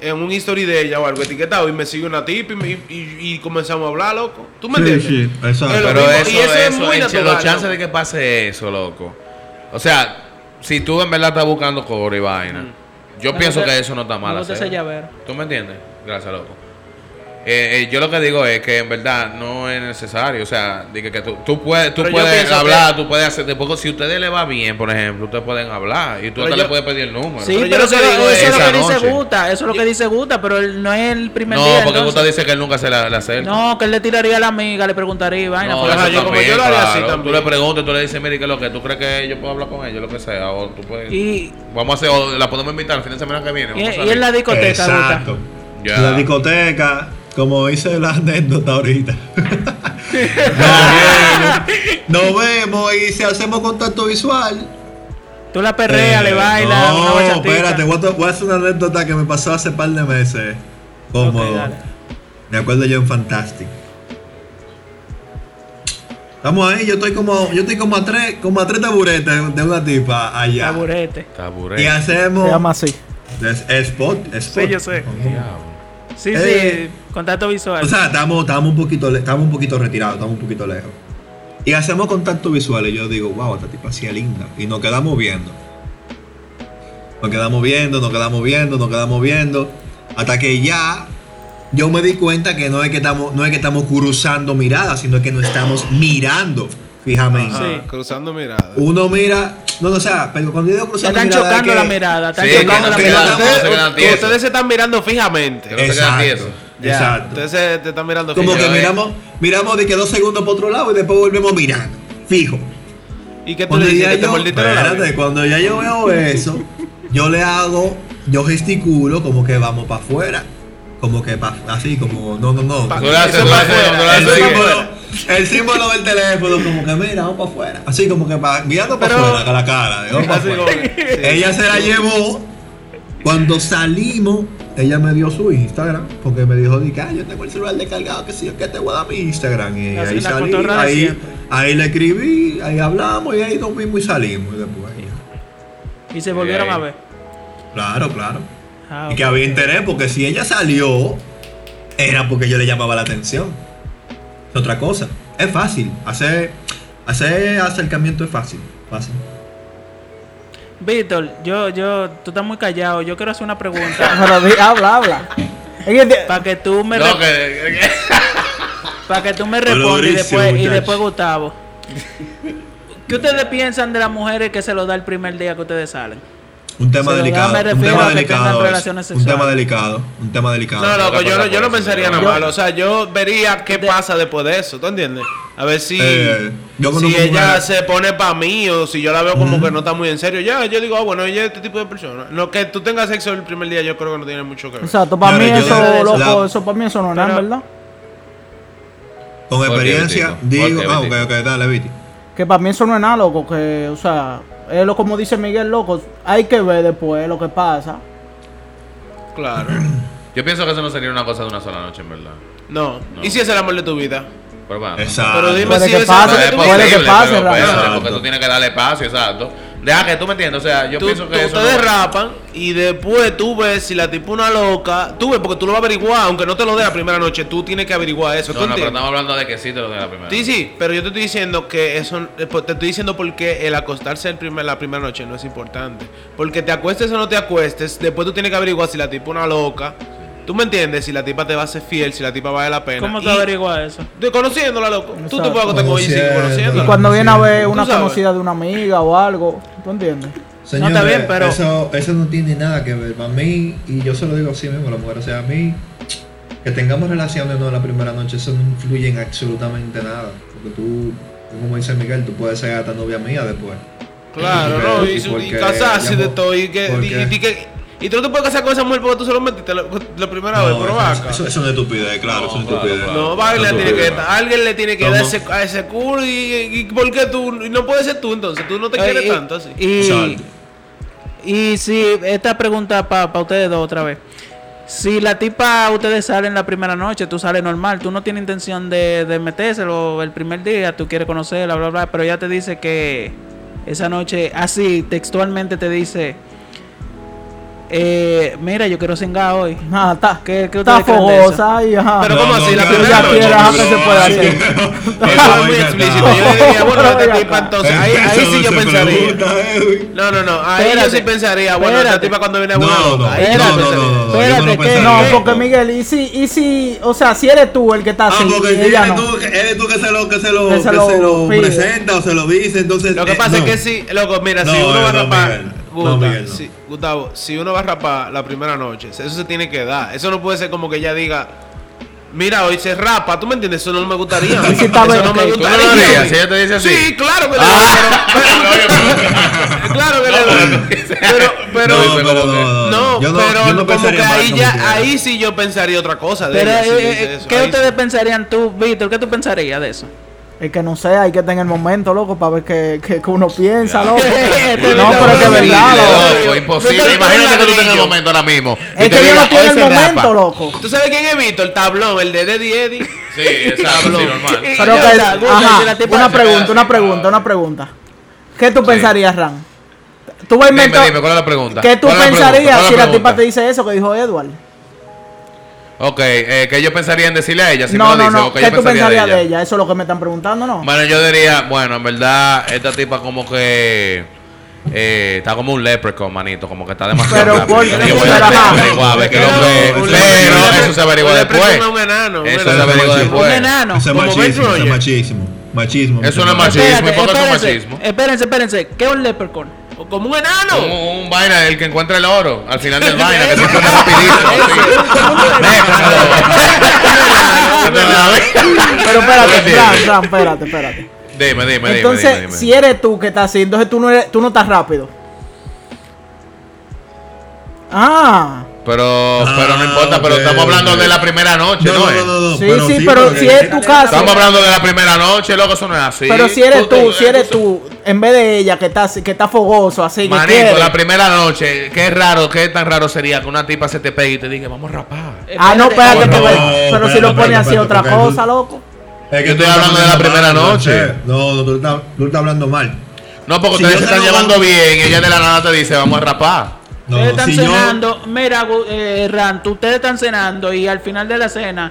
Speaker 2: en un history de ella o algo etiquetado y me sigue una tip y, me- y, y comenzamos a hablar, loco. ¿Tú me
Speaker 4: Sí,
Speaker 2: entiendes?
Speaker 4: sí, exacto.
Speaker 2: Es
Speaker 1: Pero eso,
Speaker 2: y eso es muy
Speaker 1: el-
Speaker 2: natural,
Speaker 1: los chances de que pase eso, loco. O sea, si tú en verdad estás buscando coro y vaina, yo
Speaker 5: Me
Speaker 1: pienso que eso no está mal.
Speaker 5: ese llavero.
Speaker 1: ¿Tú me entiendes? Gracias, loco. Eh, eh, yo lo que digo es que en verdad no es necesario. O sea, dije que tú, tú puedes, tú puedes hablar, tú puedes hacer. Después, si a ustedes le va bien, por ejemplo, ustedes pueden hablar y tú hasta
Speaker 2: yo-
Speaker 1: le puedes pedir el número.
Speaker 5: Sí,
Speaker 2: Pero yo
Speaker 5: pero,
Speaker 2: lo que
Speaker 5: eso,
Speaker 2: digo
Speaker 5: eso
Speaker 2: es
Speaker 5: lo que dice. Guta, eso es lo que dice Guta, pero él no es el primer
Speaker 1: no,
Speaker 5: día.
Speaker 1: porque
Speaker 5: entonces-
Speaker 1: Gusta dice que él nunca se la, la acerca.
Speaker 5: No, que él le tiraría a la amiga, le preguntaría y vaina.
Speaker 1: No, eso
Speaker 2: yo como yo lo haría así también.
Speaker 1: Tú le preguntas, tú le dices, mire, ¿qué es lo que tú crees que yo puedo hablar con ella? Lo que sea. O tú puedes.
Speaker 5: Y,
Speaker 1: Vamos a hacer, o la podemos invitar el fin de semana que viene.
Speaker 5: y, y en la discoteca,
Speaker 4: Exacto.
Speaker 5: Guta.
Speaker 1: Ya.
Speaker 4: La discoteca, como hice la anécdota ahorita. nos, vemos, nos vemos y si hacemos contacto visual.
Speaker 5: Tú la perreas,
Speaker 4: eh,
Speaker 5: le bailas, una
Speaker 4: No,
Speaker 5: bachatica.
Speaker 4: espérate, voy a, voy a hacer una anécdota que me pasó hace par de meses. Cómodo.
Speaker 5: Ok, dale.
Speaker 4: me acuerdo yo en Fantastic. Estamos ahí, yo estoy como, yo estoy como a tres, como a tres taburetes de una tipa allá.
Speaker 5: Taburete.
Speaker 1: Taburete.
Speaker 4: Y hacemos.
Speaker 5: Se llama así.
Speaker 4: Es, spot, es spot.
Speaker 5: Sí, yo sé.
Speaker 1: Diablo.
Speaker 5: Sí,
Speaker 4: Eh,
Speaker 5: sí, contacto visual.
Speaker 4: O sea, estamos, estamos un poquito, estamos un poquito retirados, estamos un poquito lejos. Y hacemos contacto visual y yo digo, wow, esta tipa sí es linda. Y nos quedamos viendo. Nos quedamos viendo, nos quedamos viendo, nos quedamos viendo. Hasta que ya yo me di cuenta que no es que estamos, no es que estamos cruzando miradas, sino que nos estamos mirando fijamente.
Speaker 2: Ajá,
Speaker 5: Sí.
Speaker 2: Cruzando miradas.
Speaker 4: Uno mira, no, no, o sea, pero cuando yo digo cruzando
Speaker 5: están chocando
Speaker 4: que-
Speaker 5: la mirada, están
Speaker 1: Sí,
Speaker 5: chocando la mirada.
Speaker 2: Ustedes, ustedes se están mirando fijamente.
Speaker 1: Que no se quedan tiesos.
Speaker 2: Ya,
Speaker 4: Exacto.
Speaker 2: Ustedes se- te están mirando
Speaker 4: Como que miramos, miramos de que dos segundos por otro lado y después volvemos mirando. Fijo.
Speaker 2: ¿Y qué tú
Speaker 4: Cuando
Speaker 2: le dices?
Speaker 4: ya
Speaker 2: ¿Que te
Speaker 4: yo, espérate, cuando ya yo veo eso, yo le hago, yo gesticulo como que vamos para afuera. Como que pa- así, como, no, no, no.
Speaker 2: Pa-
Speaker 1: le
Speaker 4: El símbolo, el símbolo del teléfono, como que mira, vamos para afuera. Así como que pa- mirando para afuera, con la cara. vamos afuera.
Speaker 2: que- sí.
Speaker 4: Ella se la llevó. Cuando salimos, ella me dio su Instagram. Porque me dijo, di "Ah, yo tengo el celular descargado, que sí, yo que te voy a dar mi Instagram. Y
Speaker 5: Así
Speaker 4: ahí salí, ahí, ahí le escribí, ahí hablamos y ahí nos vimos y salimos. Y después,
Speaker 5: Y se volvieron
Speaker 1: ahí.
Speaker 5: a ver.
Speaker 4: claro, claro.
Speaker 5: Ah,
Speaker 4: Y que había interés, porque si ella salió, era porque yo le llamaba la atención. Es otra cosa. Es fácil. Hacer, hacer acercamiento es fácil. Fácil.
Speaker 5: Víctor, yo, yo, tú estás muy callado. Yo quiero hacer una pregunta. Habla, habla. Para que tú me,
Speaker 1: No,
Speaker 5: re-
Speaker 1: que, que-
Speaker 5: para que tú me respondas y después, y después Gustavo. ¿Qué ustedes piensan de las mujeres que se lo da el primer día que ustedes salen?
Speaker 4: Un tema delicado.
Speaker 5: me
Speaker 4: Un tema delicado. Un tema delicado. Un tema delicado.
Speaker 2: No, loco, yo no, yo no pensaría nada malo. O sea, yo vería qué pasa después de eso, ¿tú entiendes? A ver si,
Speaker 4: Eh, yo
Speaker 2: si ella se pone para mí o si yo la veo como que no está muy en serio. Ya, yo digo, ah, bueno, ella es este tipo de persona. No, que tú tengas sexo el primer día, yo creo que no tiene mucho que ver.
Speaker 5: Exacto, para mí eso,
Speaker 4: la-
Speaker 5: loco, eso para mí eso no es nada, ¿verdad?
Speaker 4: Con
Speaker 1: ¿Por qué,
Speaker 4: experiencia, digo. Ah, ok, ok, dale, Viti.
Speaker 5: Que para mí eso no es nada, loco, que, o sea, es lo como dice Miguel, loco, hay que ver después lo que pasa.
Speaker 2: Claro.
Speaker 1: Yo pienso que eso no sería una cosa de una sola noche, en verdad.
Speaker 2: No.
Speaker 1: No.
Speaker 2: ¿Y si es el amor de tu vida?
Speaker 1: Pero bueno.
Speaker 4: Exacto.
Speaker 2: Pero dime
Speaker 5: Puede
Speaker 2: si
Speaker 5: que
Speaker 2: es el amor de tu
Speaker 5: puede
Speaker 2: vida.
Speaker 5: que
Speaker 1: posible,
Speaker 5: pase,
Speaker 1: pero
Speaker 4: Exacto.
Speaker 1: porque tú tienes que darle espacio, exacto. Deja que tú me entiendes, o sea, yo
Speaker 2: Tú,
Speaker 1: pienso
Speaker 2: tú-
Speaker 1: que eso
Speaker 2: ustedes
Speaker 1: no-
Speaker 2: rapan y después tú ves si la tipo una loca. Tú ves, porque tú lo vas a averiguar, aunque no te lo dé la primera noche, tú tienes que averiguar eso.
Speaker 1: No,
Speaker 2: ¿tú
Speaker 1: no, pero estamos hablando de que sí te lo de la primera.
Speaker 2: Sí, sí, pero yo te estoy diciendo que eso, eh, pues, te estoy diciendo porque el acostarse el primer, la primera noche no es importante. Porque te acuestes o no te acuestes, después tú tienes que averiguar si la tipa una loca. ¿Tú me entiendes? Si la tipa te va a ser fiel, si la tipa vale la pena.
Speaker 3: ¿Cómo te averiguas eso?
Speaker 2: de- conociéndola, loco. Tú te puedes acostar con ella y seguir conociéndola.
Speaker 5: Y cuando viene a ver una conocida de una amiga o algo, ¿tú entiendes?
Speaker 4: Señores,
Speaker 3: está bien, pero-
Speaker 4: eso, eso no tiene nada que ver. Para mí, y yo se lo digo así mismo a la mujer, o sea, a mí, que tengamos relaciones o no la primera noche, eso no influye en absolutamente nada. Porque tú, como dice Miguel, tú puedes ser hasta novia mía después.
Speaker 2: Claro, no, y, su- y casarse de todo. Y, que,
Speaker 4: porque-
Speaker 2: y, y que, y tú no te puedes casar con esa mujer porque tú solo metiste la, la primera vez,
Speaker 4: No,
Speaker 2: pero
Speaker 4: eso,
Speaker 2: vaca.
Speaker 4: eso, eso es una estupidez, claro,
Speaker 1: No,
Speaker 4: eso es una estupidez.
Speaker 1: claro.
Speaker 2: No, le tiene que, alguien le tiene que
Speaker 4: ¿Cómo?
Speaker 2: dar ese, a ese culo y, y, y ¿por qué tú? Y no puede ser tú entonces, tú no te quieres
Speaker 3: y,
Speaker 2: tanto así.
Speaker 3: Y, y si esta pregunta para ustedes dos otra vez. Si la tipa ustedes salen la primera noche, tú sales normal, tú no tienes intención de, de metérselo el primer día, tú quieres conocerla, bla, bla, pero ella te dice que esa noche, así textualmente te dice, eh, mira, yo quiero cingar hoy.
Speaker 5: Nada, está,
Speaker 3: ¿Qué- qué
Speaker 5: está fogosa y ajá.
Speaker 2: Pero ¿cómo así? La primera
Speaker 5: ya
Speaker 2: noche.
Speaker 5: ajá, que se puede
Speaker 2: Sí.
Speaker 5: hacer.
Speaker 2: Eso es muy explícito. Yo le diría, bueno, esta tipa entonces, ahí, ahí sí yo pensaría. No, no, no, ahí yo sí pensaría, bueno, esta tipa cuando viene a
Speaker 4: No,
Speaker 2: una
Speaker 4: no,
Speaker 2: loca. ahí yo
Speaker 5: espérate,
Speaker 2: pensaría.
Speaker 4: no, no, no,
Speaker 3: Espérate,
Speaker 4: no
Speaker 3: que-
Speaker 5: No, porque Miguel, y si, y si, o sea, si eres tú el que está
Speaker 4: Ah,
Speaker 5: así,
Speaker 4: porque si
Speaker 5: ella
Speaker 4: eres
Speaker 5: no.
Speaker 4: tú, eres tú que se lo, que se lo,
Speaker 5: Que se lo
Speaker 4: presenta o se lo dice, entonces.
Speaker 2: Lo que
Speaker 4: eh,
Speaker 2: pasa es
Speaker 4: no.
Speaker 2: que si, loco, mira, si
Speaker 4: No,
Speaker 2: uno va a
Speaker 4: no,
Speaker 2: rapar,
Speaker 4: Miguel. No,
Speaker 2: Gusta,
Speaker 4: Miguel, no.
Speaker 2: si- Gustavo, si uno va a rapar la primera noche, eso se tiene que dar. Eso no puede ser como que ella diga, mira, hoy se rapa, ¿tú me entiendes? Eso no me gustaría.
Speaker 5: Si
Speaker 2: eso
Speaker 5: bien,
Speaker 2: no me
Speaker 5: ok.
Speaker 1: ¿Tú no
Speaker 2: gustaría.
Speaker 1: si ella te dice así?
Speaker 2: Sí, claro que le
Speaker 1: Ah.
Speaker 2: doy, pero- Claro que le doy. Pero, pero,
Speaker 4: No,
Speaker 1: dice
Speaker 4: pero
Speaker 1: como que-
Speaker 4: no,
Speaker 2: no,
Speaker 4: yo no,
Speaker 2: pero
Speaker 4: yo no
Speaker 2: como que ahí ya, ahí sí yo pensaría otra cosa de
Speaker 3: Pero,
Speaker 2: ella, si
Speaker 3: eh, eh. ¿qué
Speaker 2: Ahí
Speaker 3: ustedes
Speaker 2: sí.
Speaker 3: pensarían tú, Víctor? ¿Qué tú pensarías de eso?
Speaker 5: Es que no sé, hay que tener el momento, loco, para ver qué, qué, qué uno piensa, loco.
Speaker 3: Este
Speaker 5: no, pero es que es verdad, loco.
Speaker 1: loco, imposible. Imagínate que tú
Speaker 2: ladrillo.
Speaker 1: tengas el momento ahora mismo.
Speaker 5: Es que yo no tiene
Speaker 1: "Hoy
Speaker 5: el
Speaker 1: se rapa".
Speaker 5: momento, loco.
Speaker 2: ¿Tú sabes quién es Víctor? El tablón, el de Eddie Eddie.
Speaker 1: Sí, exacto, sí, normal.
Speaker 5: Pero que, una pregunta, una pregunta, una pregunta. ¿Qué tú pensarías, Ran? Tú vas a
Speaker 1: Dime,
Speaker 5: inventar-
Speaker 1: dime, ¿cuál es la pregunta?
Speaker 5: ¿Qué tú
Speaker 1: ¿Cuál es la
Speaker 5: pensarías si la tipa te dice eso que dijo Edward?
Speaker 1: Ok, eh, ¿qué yo pensaría en decirle a ella? Si
Speaker 5: no,
Speaker 1: me lo
Speaker 5: no,
Speaker 1: dice,
Speaker 5: no.
Speaker 1: qué
Speaker 5: ¿Qué
Speaker 1: yo
Speaker 5: tú
Speaker 1: pensaría
Speaker 5: pensarías
Speaker 1: de
Speaker 5: de
Speaker 1: ella?
Speaker 5: ella? Eso es lo que me están preguntando, ¿no?
Speaker 1: Bueno, yo diría, bueno, en verdad, esta tipa como que eh, está como un leprechaun, manito, como que está demasiado
Speaker 5: Pero,
Speaker 1: rápido.
Speaker 5: ¿por
Speaker 1: Yo
Speaker 5: qué?
Speaker 1: a ver lo
Speaker 2: Pero,
Speaker 1: que- Pero eso se averigua después.
Speaker 2: un enano,
Speaker 1: Eso se averigua
Speaker 4: Un
Speaker 1: después.
Speaker 3: Un enano.
Speaker 4: Eso es machismo, eso es machismo. Machismo.
Speaker 1: Eso no es machismo. ¿y por qué es machismo?
Speaker 3: espérense, espérense. ¿Qué es un leprechaun?
Speaker 2: O Como un enano.
Speaker 1: Un, un vaina, el que encuentra el oro al final del vaina, que se pone rapidísimo.
Speaker 5: Pero espérate, Fran, Fran, espérate, espérate.
Speaker 1: Dime, dime, dime.
Speaker 5: Entonces,
Speaker 1: dime, dime.
Speaker 5: si eres tú que estás así, entonces tú no, eres, tú no estás rápido. Ah,
Speaker 1: Pero, pero no
Speaker 4: Ah,
Speaker 1: importa, pero estamos hablando de la primera noche,
Speaker 4: No,
Speaker 1: ¿no?
Speaker 4: no,
Speaker 1: es?
Speaker 4: no, no,
Speaker 5: sí, sí, pero si es tu caso.
Speaker 1: Estamos hablando de la primera noche, loco, eso no es así.
Speaker 5: Pero si eres tú,
Speaker 1: te-
Speaker 5: si eres tú, en vez de ella que está, así- que está fogoso, así que
Speaker 1: Manito, la primera noche, qué raro, qué tan raro sería que una tipa se te pegue y te diga, vamos a rapar.
Speaker 5: Ah, no, espérate,
Speaker 1: No,
Speaker 5: que-
Speaker 1: no,
Speaker 5: pero si lo pone así otra cosa, loco.
Speaker 4: Es
Speaker 1: Yo estoy hablando de la primera noche.
Speaker 4: No, no, tú estás, tú estás hablando mal.
Speaker 1: No, porque ustedes se están llevando bien y ella de la nada te dice, vamos a rapar.
Speaker 4: No,
Speaker 3: ustedes están
Speaker 4: si yo.
Speaker 3: cenando, mira, Gu- eh, Ran, tú- ustedes están cenando y al final de la cena,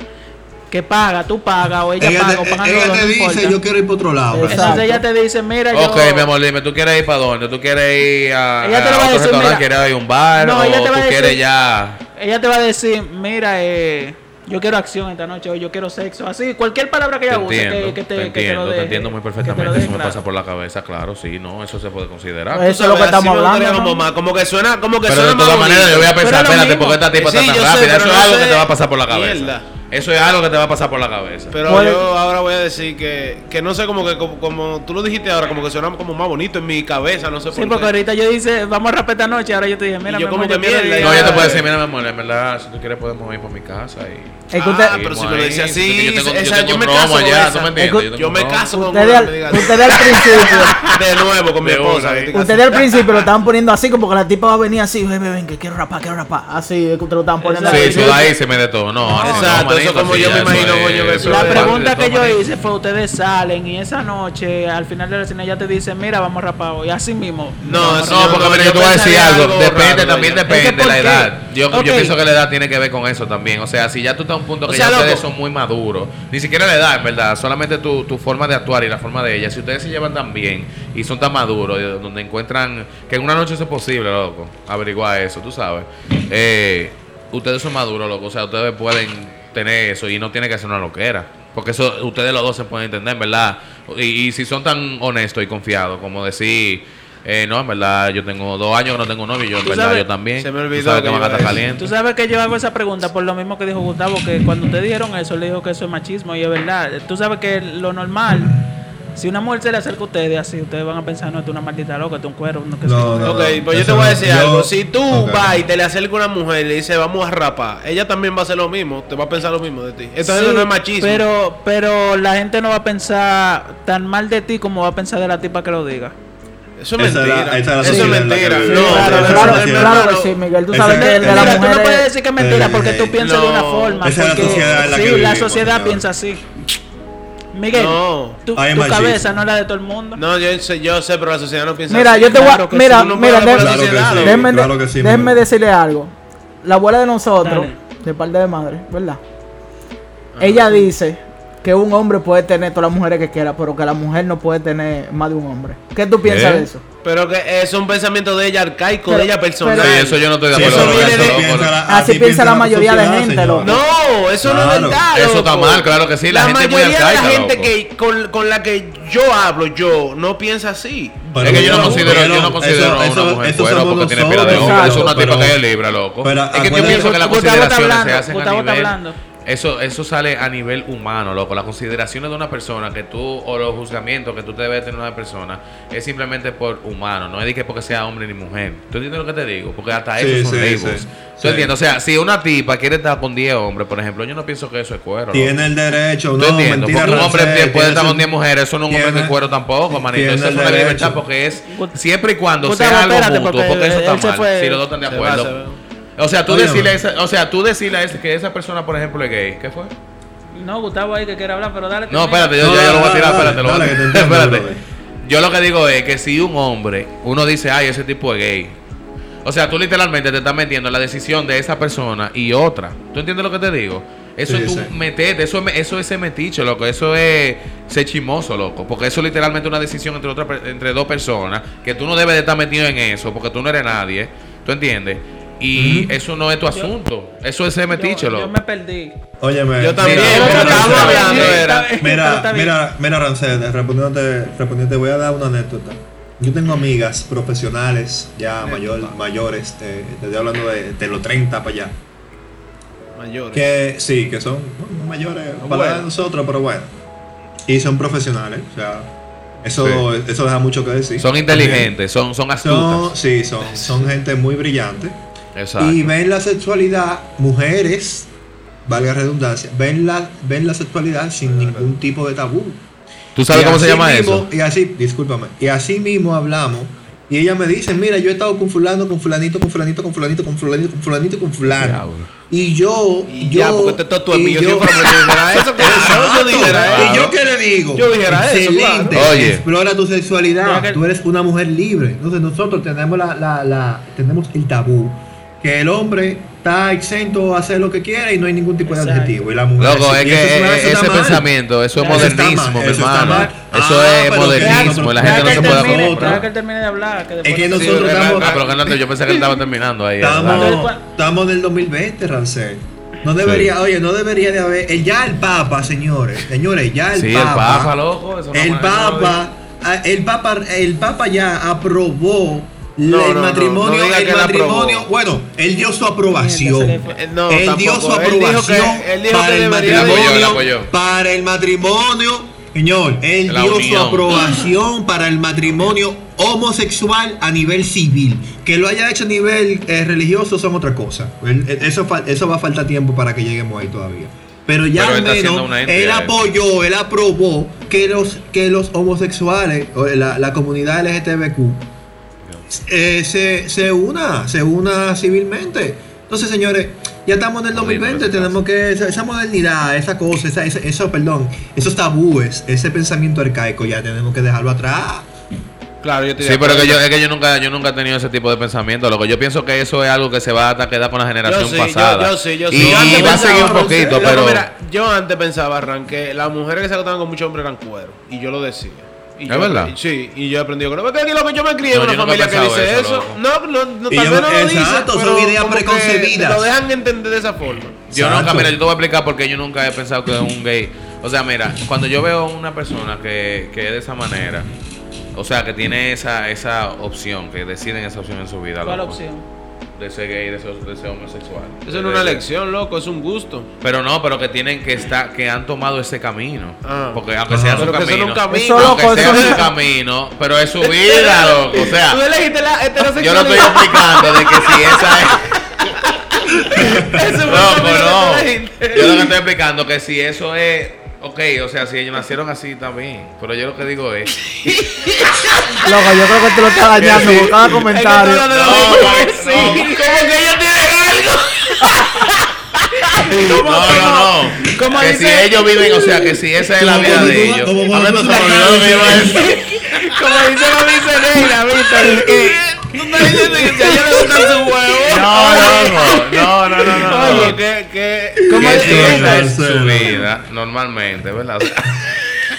Speaker 3: que paga, tú pagas o ella,
Speaker 4: Ella
Speaker 3: paga o
Speaker 4: te,
Speaker 3: pagan
Speaker 4: ella
Speaker 3: dos,
Speaker 4: te
Speaker 3: no
Speaker 4: dice,
Speaker 3: importa.
Speaker 4: yo quiero ir para otro lado.
Speaker 5: Exacto.
Speaker 3: Entonces ella te dice, mira, yo...
Speaker 1: Ok, mi amor, dime, ¿tú quieres ir para dónde? ¿Tú quieres ir a,
Speaker 3: Ella te lo
Speaker 1: a
Speaker 3: va a
Speaker 1: otro
Speaker 3: decir,
Speaker 1: restaurante?
Speaker 3: mira.
Speaker 1: ¿Quieres ir a un bar?
Speaker 3: No,
Speaker 1: ¿O
Speaker 3: ella te va
Speaker 1: tú
Speaker 3: a
Speaker 1: quieres
Speaker 3: decir-
Speaker 1: ya...?
Speaker 3: Ella te va a decir, mira, eh, yo quiero acción esta noche, o yo quiero sexo, así, cualquier palabra que ella use
Speaker 1: entiendo,
Speaker 3: que, que te,
Speaker 1: te
Speaker 3: que te
Speaker 1: entiendo,
Speaker 3: lo
Speaker 1: te entiendo muy perfectamente.
Speaker 3: deje
Speaker 1: Eso me pasa por la cabeza, claro, sí, no, eso se puede considerar.
Speaker 5: Eso es lo que estamos hablando.
Speaker 2: Como,
Speaker 5: ¿no?
Speaker 2: más- como que suena, como que
Speaker 1: Pero
Speaker 2: suena
Speaker 1: de todas maneras, yo voy a pensar, espérate, ¿por qué esta tipa
Speaker 2: Sí,
Speaker 1: está tan rápida? Eso
Speaker 2: no
Speaker 1: es algo
Speaker 2: sé.
Speaker 1: que te va a pasar por la cabeza.
Speaker 2: Mierda.
Speaker 1: Eso es algo que te va a pasar por la cabeza.
Speaker 2: Pero
Speaker 5: ¿Cuál?
Speaker 2: yo ahora voy a decir que, que no sé, como que como, como tú lo dijiste ahora, como que suena como más bonito en mi cabeza, no sé
Speaker 3: Sí,
Speaker 2: por
Speaker 3: porque
Speaker 2: qué.
Speaker 3: ahorita yo dice, vamos a rapear esta noche, ahora yo te dije, mira,
Speaker 2: Y yo
Speaker 3: mi
Speaker 2: como
Speaker 3: amor,
Speaker 2: que mierda,
Speaker 1: No, yo te puedo decir, mira, mi amor, en verdad, si tú quieres podemos ir por mi casa y...
Speaker 5: Es que
Speaker 2: Ah,
Speaker 5: usted,
Speaker 2: pero si me lo dice así,
Speaker 1: Yo tengo-
Speaker 2: esa- me caso con
Speaker 1: allá,
Speaker 2: esa.
Speaker 1: ¿tú me entiendes?
Speaker 2: Yo me caso con
Speaker 5: ustedes, al, al principio,
Speaker 2: de nuevo con mi esposa. que
Speaker 5: ustedes al principio lo estaban poniendo así, como que la tipa va a venir así, ven, ven, ven, que quiero rapar, quiero rapar. Así es que ustedes lo estaban poniendo
Speaker 1: Sí,
Speaker 5: así.
Speaker 1: tú ahí se me de todo. No,
Speaker 2: Exacto, eso como yo me imagino,
Speaker 1: eso
Speaker 2: coño,
Speaker 1: es-
Speaker 2: que
Speaker 1: eso
Speaker 3: La pregunta que yo hice fue, ustedes salen y esa noche, al final de la cena, ya te dicen, mira, vamos a rapar hoy, así mismo.
Speaker 2: No, eso
Speaker 1: No, porque
Speaker 2: yo
Speaker 1: te voy a decir algo. Depende, también depende
Speaker 3: que
Speaker 1: de la edad. Yo, pienso que la edad tiene que ver con eso también. O sea, si ya tú estás un punto
Speaker 2: O
Speaker 1: que
Speaker 2: sea,
Speaker 1: ya ustedes son muy maduros, ni siquiera la edad, en verdad, solamente tu, tu forma de actuar y la forma de ella. Si ustedes se llevan tan bien y son tan maduros, y donde encuentran que en una noche eso es posible, loco, averiguar eso, tú sabes. Eh, ustedes son maduros, loco. O sea, ustedes pueden tener eso y no tiene que ser una loquera. Porque eso ustedes los dos se pueden entender, en verdad. Y, y si son tan honestos y confiados como decir, eh, no, en verdad, yo tengo dos años que no tengo novio, y yo en verdad,
Speaker 3: sabes-
Speaker 1: yo también.
Speaker 2: se me
Speaker 1: Tú
Speaker 2: olvidó
Speaker 1: sabes
Speaker 2: que
Speaker 1: que van a
Speaker 2: iba a
Speaker 1: estar
Speaker 2: decir.
Speaker 1: calientes.
Speaker 3: Tú sabes que yo hago esa pregunta por lo mismo que dijo Gustavo, que cuando te dijeron eso, le dijo que eso es machismo y es verdad. Tú sabes que lo normal, si una mujer se le acerca a ustedes así, ustedes van a pensar, no, tú una maldita loca, tú un cuero, no que
Speaker 4: No,
Speaker 3: sé.
Speaker 4: no.
Speaker 2: Ok, pues yo te voy a decir
Speaker 4: yo-
Speaker 2: algo. Si tú vas y te le acercas a una mujer y le dices, vamos a rapar, ella también va a hacer lo mismo, te va a pensar lo mismo de ti. Entonces
Speaker 3: Sí,
Speaker 2: eso no es machismo.
Speaker 3: Pero, pero la gente no va a pensar tan mal de ti como va a pensar de la tipa que lo diga.
Speaker 2: Eso es
Speaker 4: Esa es la-
Speaker 2: mentira.
Speaker 4: esa
Speaker 2: eso es mentira. No,
Speaker 5: claro, que sí, Miguel. Tú sabes que de
Speaker 3: tú no puedes decir que es mentira porque tú piensas de una
Speaker 2: no.
Speaker 3: forma.
Speaker 4: Esa es la sociedad en la que
Speaker 3: sí, la sociedad piensa así. Miguel,
Speaker 2: No.
Speaker 3: tu, cabeza no es la de todo el mundo.
Speaker 2: No, yo sé, yo sé, pero la sociedad no piensa
Speaker 5: Mira,
Speaker 2: así.
Speaker 5: yo te voy a. Mira, mira, decirle algo. La abuela de nosotros,
Speaker 3: Dale.
Speaker 5: de parte de madre, ¿verdad? Ella dice que un hombre puede tener todas las mujeres que quiera, pero que la mujer no puede tener más de un hombre. ¿Qué tú piensas
Speaker 1: ¿Qué?
Speaker 5: de eso?
Speaker 2: Pero que es un pensamiento de ella arcaico,
Speaker 5: Pero-
Speaker 2: de ella personal.
Speaker 1: Sí, eso yo no estoy de
Speaker 4: Sí,
Speaker 1: acuerdo
Speaker 2: eso viene
Speaker 1: eso,
Speaker 2: de-
Speaker 1: loco.
Speaker 4: piensa la-
Speaker 5: Así piensa la mayoría de gente, loco.
Speaker 2: No, eso no es
Speaker 4: Claro.
Speaker 2: verdad.
Speaker 1: Eso está mal, claro que sí, la gente es muy
Speaker 2: mayoría de la
Speaker 1: arcaica,
Speaker 2: gente que con, con la que yo hablo, yo no piensa así.
Speaker 4: Pero
Speaker 1: es que yo no
Speaker 4: no,
Speaker 1: considero, yo no
Speaker 4: eso-
Speaker 1: considero a una
Speaker 4: eso-
Speaker 1: mujer
Speaker 4: eso
Speaker 1: cuero porque tiene pila de hombre. Es una tipa que es libre, loco.
Speaker 4: pero
Speaker 1: es que yo pienso que las consideraciones se
Speaker 3: hablando,
Speaker 1: hacen a nivel. Eso, eso sale a nivel humano, loco. Las consideraciones de una persona que tú, o los juzgamientos que tú te debes tener de una persona, es simplemente por humano. No es de que porque sea hombre ni mujer. ¿Tú entiendes lo que te digo? Porque hasta
Speaker 4: Sí,
Speaker 1: eso son
Speaker 4: sí,
Speaker 1: labels.
Speaker 4: sí.
Speaker 1: ¿Tú
Speaker 4: Sí.
Speaker 1: entiendes? O sea, si una tipa quiere estar con 10 hombres, por ejemplo, yo no pienso que eso es cuero. loco.
Speaker 4: Tiene el derecho,
Speaker 1: ¿Tú
Speaker 4: no,
Speaker 1: entiendes?
Speaker 4: mentira,
Speaker 1: Porque un hombre
Speaker 4: Rancé,
Speaker 1: puede estar con 10 mujeres, eso no es un hombre de cuero tampoco, manito. Eso es una libertad porque es siempre y cuando sea algo mutuo,
Speaker 3: porque
Speaker 1: porque eso está mal. Si los dos están de acuerdo. O sea, tú
Speaker 4: Óyeme.
Speaker 1: decirle, a esa- o sea, tú decirle a ese- que esa persona, por ejemplo, es gay. ¿Qué fue?
Speaker 3: No, Gustavo ahí que quiere hablar, pero dale.
Speaker 1: No, espérate, yo
Speaker 4: No,
Speaker 1: ya yo lo voy a tirar, espérate, lo voy a tirar. Espérate. Yo lo que digo es que si un hombre, uno dice, ay, ese tipo es gay. O sea, tú literalmente te estás metiendo en la decisión de esa persona y otra. ¿Tú entiendes lo que te digo? Eso
Speaker 4: Sí,
Speaker 1: es tú
Speaker 4: sí.
Speaker 1: meterte, eso, es- eso es ser metiche, loco. Eso es ser chimoso, loco. Porque eso es literalmente una decisión entre, otra, per- entre dos personas. Que tú no debes de estar metido en eso porque tú no eres nadie. ¿Tú entiendes? Y eso no es tu asunto. Eso es ser metiche,
Speaker 3: yo, yo me perdí.
Speaker 4: Óyeme,
Speaker 2: Yo también,
Speaker 4: mira,
Speaker 2: pero
Speaker 4: mira,
Speaker 2: hablando, era.
Speaker 4: Mira, mira, mira, Rancel, respondiéndote, respondiéndote, voy a dar una anécdota. Yo tengo amigas profesionales, ya mayor, mayores, te, te estoy hablando de, de los 30 para allá.
Speaker 2: Mayores.
Speaker 4: Que sí, que son mayores para
Speaker 2: Bueno.
Speaker 4: nosotros, pero bueno. Y son profesionales, o sea, eso, eso deja mucho que decir.
Speaker 1: Son inteligentes, son, son
Speaker 4: Son,
Speaker 1: astutas.
Speaker 4: sí, son, son gente muy brillante.
Speaker 1: Exacto.
Speaker 4: Y ven la sexualidad, mujeres, valga redundancia, ven la, ven la sexualidad sin ningún tipo de tabú.
Speaker 1: ¿Tú sabes
Speaker 4: Y
Speaker 1: cómo se
Speaker 4: así
Speaker 1: llama
Speaker 4: mismo-
Speaker 1: eso?
Speaker 4: Y así, discúlpame, y así mismo hablamos. Y ella me dice, mira, yo he estado con fulano, con fulanito, con fulanito, con fulanito, con fulanito, con fulanito, con fulano. Y yo,
Speaker 2: Y
Speaker 4: yo,
Speaker 2: ya, porque te tú mí. Yo
Speaker 4: yo-
Speaker 2: siempre me dijera eso. que-
Speaker 4: Exacto.
Speaker 2: Yo dijera
Speaker 1: Claro.
Speaker 2: eso.
Speaker 4: ¿Y yo qué le digo?
Speaker 2: Yo dijera eso,
Speaker 4: Excelente.
Speaker 1: claro. Oye.
Speaker 4: Explora tu sexualidad.
Speaker 3: Que-
Speaker 4: Tú eres una mujer libre. Entonces nosotros tenemos la, la, la- tenemos el tabú. Que el hombre está exento a hacer lo que quiera y no hay ningún tipo de
Speaker 3: Exacto.
Speaker 4: adjetivo. Y la mujer
Speaker 1: Loco, es que
Speaker 4: eso está- eso está
Speaker 1: ese
Speaker 4: mal.
Speaker 1: pensamiento, eso es modernismo, mi hermano. Eso
Speaker 4: Ah,
Speaker 1: es modernismo, la gente no se puede
Speaker 3: deja que él termine de hablar. Que después
Speaker 4: que nosotros
Speaker 1: Sí,
Speaker 4: estamos-
Speaker 1: ah, pero que no, yo pensé que él estaba terminando ahí.
Speaker 4: Estamos,
Speaker 3: Entonces, ¿cuál-
Speaker 4: estamos en el 2020, Rancel. No debería, oye, no debería de haber. Ya el Papa, señores, señores, ya el
Speaker 1: Sí, el
Speaker 4: Papa.
Speaker 1: Loco. eso no
Speaker 4: el Papa, ah, el Papa, el Papa ya aprobó
Speaker 2: No,
Speaker 4: el
Speaker 2: no,
Speaker 4: matrimonio,
Speaker 2: no
Speaker 4: el matrimonio. Bueno, él dio su aprobación.
Speaker 2: Eh, No,
Speaker 4: él
Speaker 2: tampoco.
Speaker 4: dio su
Speaker 2: Él dijo que-
Speaker 4: aprobación
Speaker 2: él dijo
Speaker 4: para
Speaker 2: que
Speaker 4: el matrimonio.
Speaker 1: Apoyó.
Speaker 4: Para el matrimonio. Señor, él
Speaker 1: La
Speaker 4: dio su aprobación para el matrimonio homosexual a nivel civil. Que lo haya hecho a nivel eh, religioso son otra cosa. Eh, eso, eso va a faltar tiempo para que lleguemos ahí todavía. Pero ya
Speaker 1: Pero
Speaker 4: al menos él apoyó, él aprobó que los, que los homosexuales, o la, la comunidad LGTBQ, eh, se, se una, se una civilmente. Entonces, señores, ya estamos en el
Speaker 1: Muy lindo
Speaker 4: 2020,
Speaker 1: ese
Speaker 4: tenemos que esa, esa modernidad, esa cosa, esa, esa- eso, perdón, esos tabúes, ese pensamiento arcaico ya tenemos que dejarlo atrás.
Speaker 2: Claro, yo estoy de
Speaker 1: Sí, pero es que yo, es que yo nunca, yo nunca he tenido ese tipo de pensamiento. Lo que yo pienso que eso es algo que se va a quedar con la generación
Speaker 2: Yo sí,
Speaker 1: pasada.
Speaker 2: Yo, yo sí, yo sí.
Speaker 1: Y,
Speaker 2: Yo antes
Speaker 1: y va a
Speaker 2: pensaba,
Speaker 1: seguir un poquito, pero.
Speaker 2: Mira, yo antes pensaba, Ran, que las mujeres que se acostaban con muchos hombres eran cueros. Y yo lo decía. Y
Speaker 1: ¿Es
Speaker 2: yo-
Speaker 1: verdad?
Speaker 2: Sí, y yo he aprendido que no. Porque aquí lo que yo me crié en
Speaker 1: No,
Speaker 2: una familia que dice
Speaker 1: eso.
Speaker 2: No, no, no, tal vez no lo dice.
Speaker 4: exacto, son ideas
Speaker 2: que
Speaker 4: preconcebidas.
Speaker 2: Lo dejan entender de esa forma.
Speaker 1: Yo nunca, mira, yo te voy a explicar porque yo nunca he pensado que es un gay. O sea, mira, cuando yo veo una persona que, que es de esa manera, o sea, que tiene esa, esa opción, que deciden esa opción en su vida,
Speaker 3: ¿Cuál
Speaker 1: loco,
Speaker 3: opción?
Speaker 1: De ser gay, de ser, de ser homosexual.
Speaker 2: Eso no es una elección, loco, es un gusto.
Speaker 1: Pero no, pero que tienen que estar, que han tomado ese camino.
Speaker 2: Ah.
Speaker 1: Porque aunque sea su
Speaker 2: eso
Speaker 1: camino,
Speaker 2: camino.
Speaker 5: Eso,
Speaker 1: aunque
Speaker 5: loco,
Speaker 1: sea
Speaker 5: eso
Speaker 1: su
Speaker 5: no-
Speaker 1: camino, pero es su vida, loco. O sea,
Speaker 2: Tú elegiste la
Speaker 1: yo lo
Speaker 2: heterosexualidad.
Speaker 1: estoy explicando de que si esa es.
Speaker 2: El
Speaker 1: Loco, no. Yo lo que estoy explicando que si eso es. Ok, o sea, si ellos nacieron así también. Pero yo lo que digo es.
Speaker 5: Loco, yo creo que te lo estás dañando
Speaker 1: Sí.
Speaker 5: con cada comentario.
Speaker 1: No,
Speaker 2: lo mismo.
Speaker 1: no,
Speaker 2: Sí,
Speaker 1: no.
Speaker 2: como que ella tiene algo.
Speaker 1: No, no, no.
Speaker 3: como
Speaker 1: que si ellos viven, o sea, que si esa es la vida de ellos.
Speaker 4: como
Speaker 1: A ver, no
Speaker 4: tú
Speaker 1: se me
Speaker 4: te
Speaker 1: olvidó lo que iba a decir.
Speaker 3: Como dice la Víctor, que
Speaker 2: que le gustan sus huevos.
Speaker 1: No, no, no, no, no, no.
Speaker 2: Oye,
Speaker 1: no.
Speaker 2: que, que,
Speaker 3: ¿Cómo
Speaker 1: Que
Speaker 3: dice?
Speaker 1: si esa es
Speaker 4: Marcelo.
Speaker 1: su vida, normalmente, ¿verdad?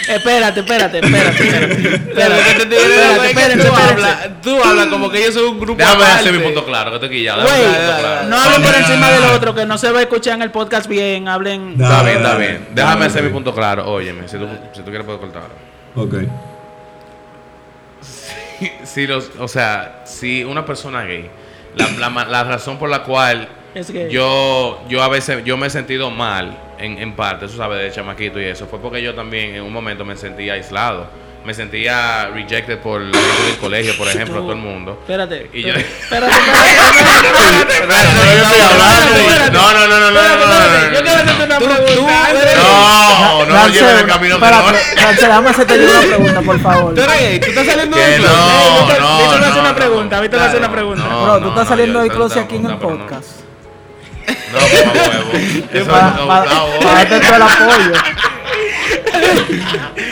Speaker 3: Espérate, espérate, espérate, espérate. Espérate,
Speaker 2: tú
Speaker 3: espérate.
Speaker 2: hablas, tú hablas como que ellos son un grupo
Speaker 1: Déjame hacer mi punto claro, que estoy quillado.
Speaker 3: Güey, no hablen por encima del otro, que no se va a escuchar en el podcast bien, hablen...
Speaker 1: Está bien, está bien. Déjame
Speaker 4: Dale,
Speaker 1: hacer mi punto claro. Óyeme, si tú, si tú quieres puedo cortar.
Speaker 4: Ok.
Speaker 1: Si los, o sea, si una persona gay, la, la, la razón por la cual
Speaker 3: Es gay.
Speaker 1: yo, yo a veces, yo me he sentido mal en, en parte, eso sabes, de chamaquito y eso, fue porque yo también en un momento me sentía aislado. Me sentía rejected por la gente del colegio, por ejemplo, todo el mundo.
Speaker 3: Espérate.
Speaker 1: Y yo-
Speaker 3: Espérate, espérate, espérate.
Speaker 1: Pero yo estoy hablando. No, no, no, no, no, no, no.
Speaker 3: Yo quiero
Speaker 1: no,
Speaker 3: hacerte una pregunta.
Speaker 1: No, no lleven el camino no.
Speaker 5: espérate, déjame hacerte yo una pregunta, por favor.
Speaker 2: Tú eres gay, tú estás saliendo del
Speaker 1: no,
Speaker 2: closet.
Speaker 3: Víctor,
Speaker 1: no,
Speaker 3: Víctor va a hacer
Speaker 1: no,
Speaker 3: una
Speaker 1: no.
Speaker 3: pregunta, Víctor va a hacer una
Speaker 1: No,
Speaker 3: pregunta.
Speaker 1: no,
Speaker 5: Bro, tú estás
Speaker 1: no,
Speaker 5: saliendo
Speaker 1: yo
Speaker 5: del closet aquí en el
Speaker 1: no.
Speaker 5: podcast.
Speaker 1: No, mamá huevo. Eso
Speaker 5: Para,
Speaker 1: es
Speaker 5: todo el apoyo.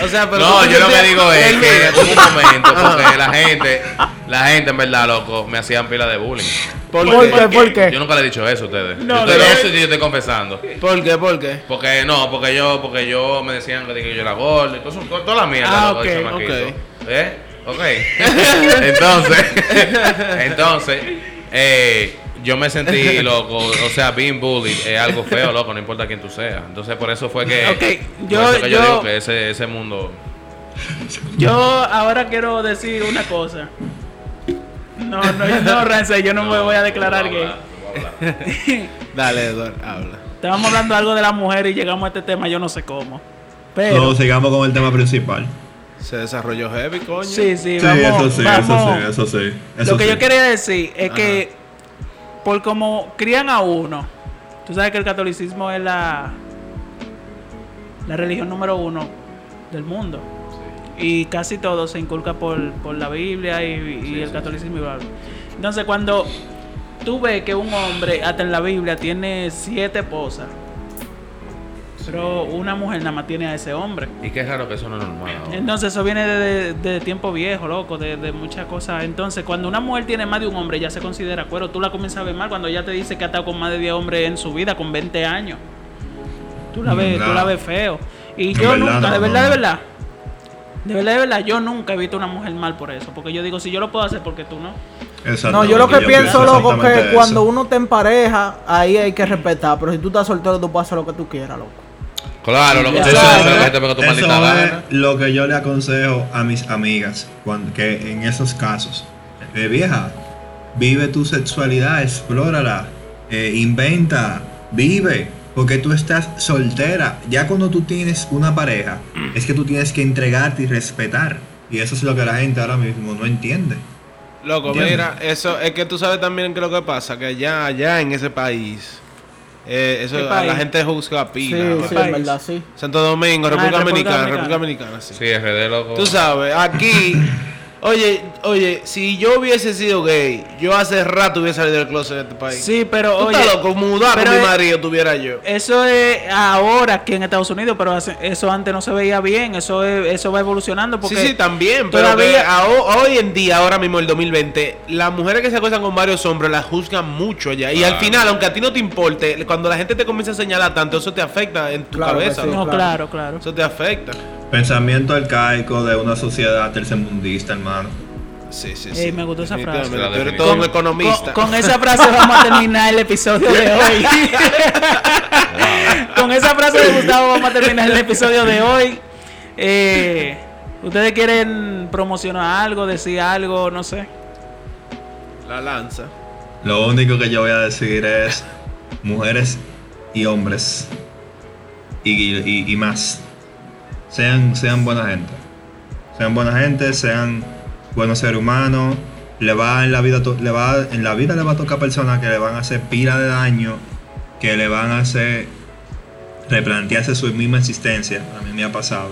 Speaker 2: O sea, pero
Speaker 1: No, yo lo que digo es que hubo un momento porque la gente, la gente en verdad, loco, me hacían pila de bullying.
Speaker 2: ¿Por
Speaker 5: ¿Por
Speaker 2: qué?
Speaker 5: ¿Por qué?
Speaker 1: Yo nunca le he dicho eso a ustedes.
Speaker 3: No,
Speaker 1: Yo estoy- yo estoy confesando.
Speaker 2: ¿Por qué? ¿Por qué?
Speaker 1: Porque no, porque yo, porque yo me decían que, yo era gordo y todo toda la mierda,
Speaker 2: Ah,
Speaker 1: loco, de
Speaker 2: ok,
Speaker 1: chamaquito.
Speaker 2: ok.
Speaker 1: ¿Eh? Ok. entonces, entonces, eh, yo me sentí loco, o sea, being bullied es algo feo, loco, no importa quién tú seas. Entonces, por eso fue que,
Speaker 3: Ok,
Speaker 1: por
Speaker 3: yo-
Speaker 1: eso que yo,
Speaker 3: yo-
Speaker 1: digo que ese, ese mundo.
Speaker 3: Yo ahora quiero decir una cosa. No, no, no, Rancel, yo no, me voy a declarar gay.
Speaker 2: Dale, Eduardo, habla.
Speaker 3: Estábamos hablando algo de la mujer y llegamos a este tema, yo no sé cómo. Pero,
Speaker 4: No, sigamos con el tema principal.
Speaker 2: Se desarrolló heavy, coño.
Speaker 3: sí, sí,
Speaker 4: Sí,
Speaker 3: vamos,
Speaker 4: eso sí,
Speaker 3: vamos.
Speaker 4: eso sí, eso sí. Eso
Speaker 3: Lo que
Speaker 4: sí.
Speaker 3: yo quería decir es que, por como crían a uno, tú sabes que el catolicismo es la, la religión número uno del mundo. Y casi todo se inculca por, por la Biblia y, y el catolicismo. Entonces, cuando tú ves que un hombre, hasta en la Biblia, tiene siete esposas, pero una mujer nada más tiene a ese hombre.
Speaker 1: Y qué raro que eso no es normal. ahora.
Speaker 3: Entonces eso viene de, de- de tiempo viejo, loco, de, de muchas cosas. Entonces cuando una mujer tiene más de un hombre ya se considera cuero. Tú la comienzas a ver mal cuando ya te dice que ha estado con más de 10 hombres en su vida, con 20 años. Tú la ves, tú la ves feo. Y yo
Speaker 4: verdad,
Speaker 3: nunca,
Speaker 4: no,
Speaker 3: de
Speaker 4: no,
Speaker 3: verdad, de verdad. De verdad, de verdad, yo nunca he visto una mujer mal por eso. Porque yo digo, si yo lo puedo hacer, porque tú no?
Speaker 5: No, yo lo que pienso,
Speaker 4: pienso
Speaker 5: loco, que
Speaker 4: eso.
Speaker 5: cuando uno está en pareja, ahí hay que respetar. Pero si tú estás soltero, tú puedes hacer lo que tú quieras, loco.
Speaker 1: Claro, lo que tú
Speaker 5: Eso
Speaker 1: dices,
Speaker 5: es-
Speaker 4: lo que yo le aconsejo a mis amigas cuando, que en esos casos. Eh, vieja, vive tu sexualidad, explórala, eh, inventa, vive. Porque tú estás soltera. Ya cuando tú tienes una pareja, es que tú tienes que entregarte y respetar. Y eso es lo que la gente ahora mismo no entiende.
Speaker 2: Loco, mira, eso es que tú sabes también que lo que pasa, que allá, allá en ese país, eh, eso la gente juzga
Speaker 5: Sí,
Speaker 2: pila.
Speaker 5: sí,
Speaker 3: país?
Speaker 5: verdad, sí.
Speaker 2: Santo Domingo,
Speaker 3: Ah,
Speaker 2: República
Speaker 3: República
Speaker 2: Dominicana,
Speaker 3: Dominicana.
Speaker 2: República Dominicana, sí.
Speaker 1: Sí, RD, loco.
Speaker 2: Tú sabes, aquí, oye, oye, si yo hubiese sido gay, yo hace rato hubiese salido del closet de este país.
Speaker 3: Sí, pero
Speaker 2: Tú
Speaker 3: oye.
Speaker 2: estás loco, mudar
Speaker 3: pero
Speaker 2: con mi marido tuviera yo.
Speaker 3: Eso es ahora aquí en Estados Unidos, pero hace- eso antes no se veía bien. Eso es- eso va evolucionando porque
Speaker 2: sí, sí, también, pero
Speaker 3: todavía-
Speaker 2: que a ho- hoy en día, ahora mismo, el 2020, las mujeres que se acuestan con varios hombres las juzgan mucho allá. Y al final, aunque a ti no te importe, cuando la gente te comienza a señalar tanto, eso te afecta en tu
Speaker 5: Claro
Speaker 2: cabeza.
Speaker 5: sí.
Speaker 2: ¿no?
Speaker 3: No,
Speaker 5: claro.
Speaker 3: claro, claro.
Speaker 2: Eso te afecta.
Speaker 4: Pensamiento arcaico de una sociedad tercermundista, hermano.
Speaker 2: Sí, sí,
Speaker 3: Ey, me gustó esa frase.
Speaker 2: Tú eres todo un
Speaker 3: Con,
Speaker 2: economista.
Speaker 3: con esa frase vamos a terminar el episodio de hoy. con esa frase de Gustavo vamos a terminar el episodio de hoy. Eh, ¿Ustedes quieren promocionar algo, decir algo, no sé?
Speaker 2: La lanza.
Speaker 4: Lo único que yo voy a decir es mujeres y hombres y, y- y más. Sean, sean buena gente. Sean buena gente, sean buenos seres humanos. Le va en la vida le va en la vida le va a tocar personas que le van a hacer pila de daño, que le van a hacer replantearse su misma existencia. A mí me ha pasado.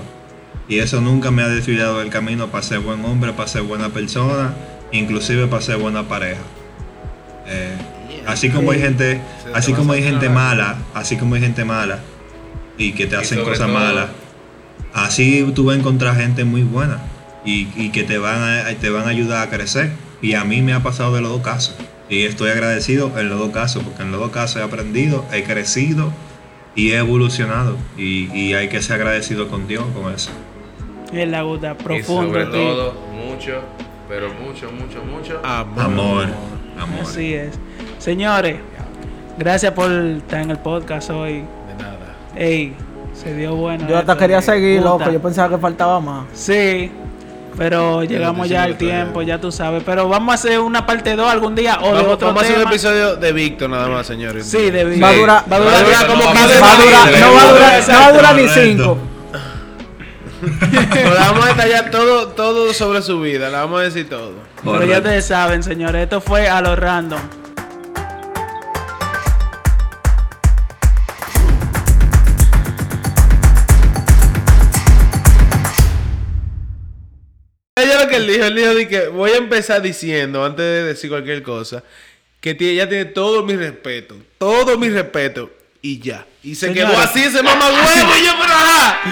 Speaker 4: Y eso nunca me ha desviado del camino para ser buen hombre, para ser buena persona, inclusive para ser buena pareja. Eh, así como hay gente, así como hay gente mala, así como hay gente mala y que te hacen cosas malas, así tú vas a encontrar gente muy buena y, y que te van a, te van a ayudar a crecer. Y a mí me ha pasado de los dos casos. Y estoy agradecido en los dos casos, porque en los dos casos he aprendido, he crecido y he evolucionado. Y, y hay que ser agradecido con Dios con eso.
Speaker 3: Es la gusta
Speaker 1: Y
Speaker 3: profundo.
Speaker 1: sobre
Speaker 3: tío.
Speaker 1: todo, mucho, pero mucho, mucho, mucho.
Speaker 2: Amor.
Speaker 4: Amor, amor.
Speaker 3: Así es. Señores, gracias por estar en el podcast hoy.
Speaker 2: De nada.
Speaker 3: Ey, se dio bueno.
Speaker 5: Yo hasta quería seguir,
Speaker 3: Puta.
Speaker 5: loco. Yo pensaba que faltaba más.
Speaker 3: Sí, pero llegamos ya al tiempo, ya tú sabes. Pero vamos a hacer una parte 2 algún día o de
Speaker 2: Vamos,
Speaker 3: otro
Speaker 2: vamos a hacer un episodio de Víctor nada más, señores.
Speaker 3: Sí, de
Speaker 5: Va a durar,
Speaker 3: Va a durar,
Speaker 1: Va a durar
Speaker 3: como
Speaker 1: como
Speaker 3: 15
Speaker 5: va a durar,
Speaker 1: Sí,
Speaker 5: no va a durar, no va a durar ni
Speaker 4: Correcto.
Speaker 5: cinco.
Speaker 2: Pero vamos a detallar todo, todo sobre su vida. Le vamos a decir todo.
Speaker 3: Pero ya ustedes saben, señores, esto fue a lo random.
Speaker 2: Que él dijo, él dijo de que voy a empezar diciendo, antes de decir cualquier cosa, que ella tiene todo mi respeto, todo mi respeto, y ya. Y se quedó así ese mamá huevo, y yo, pero ajá.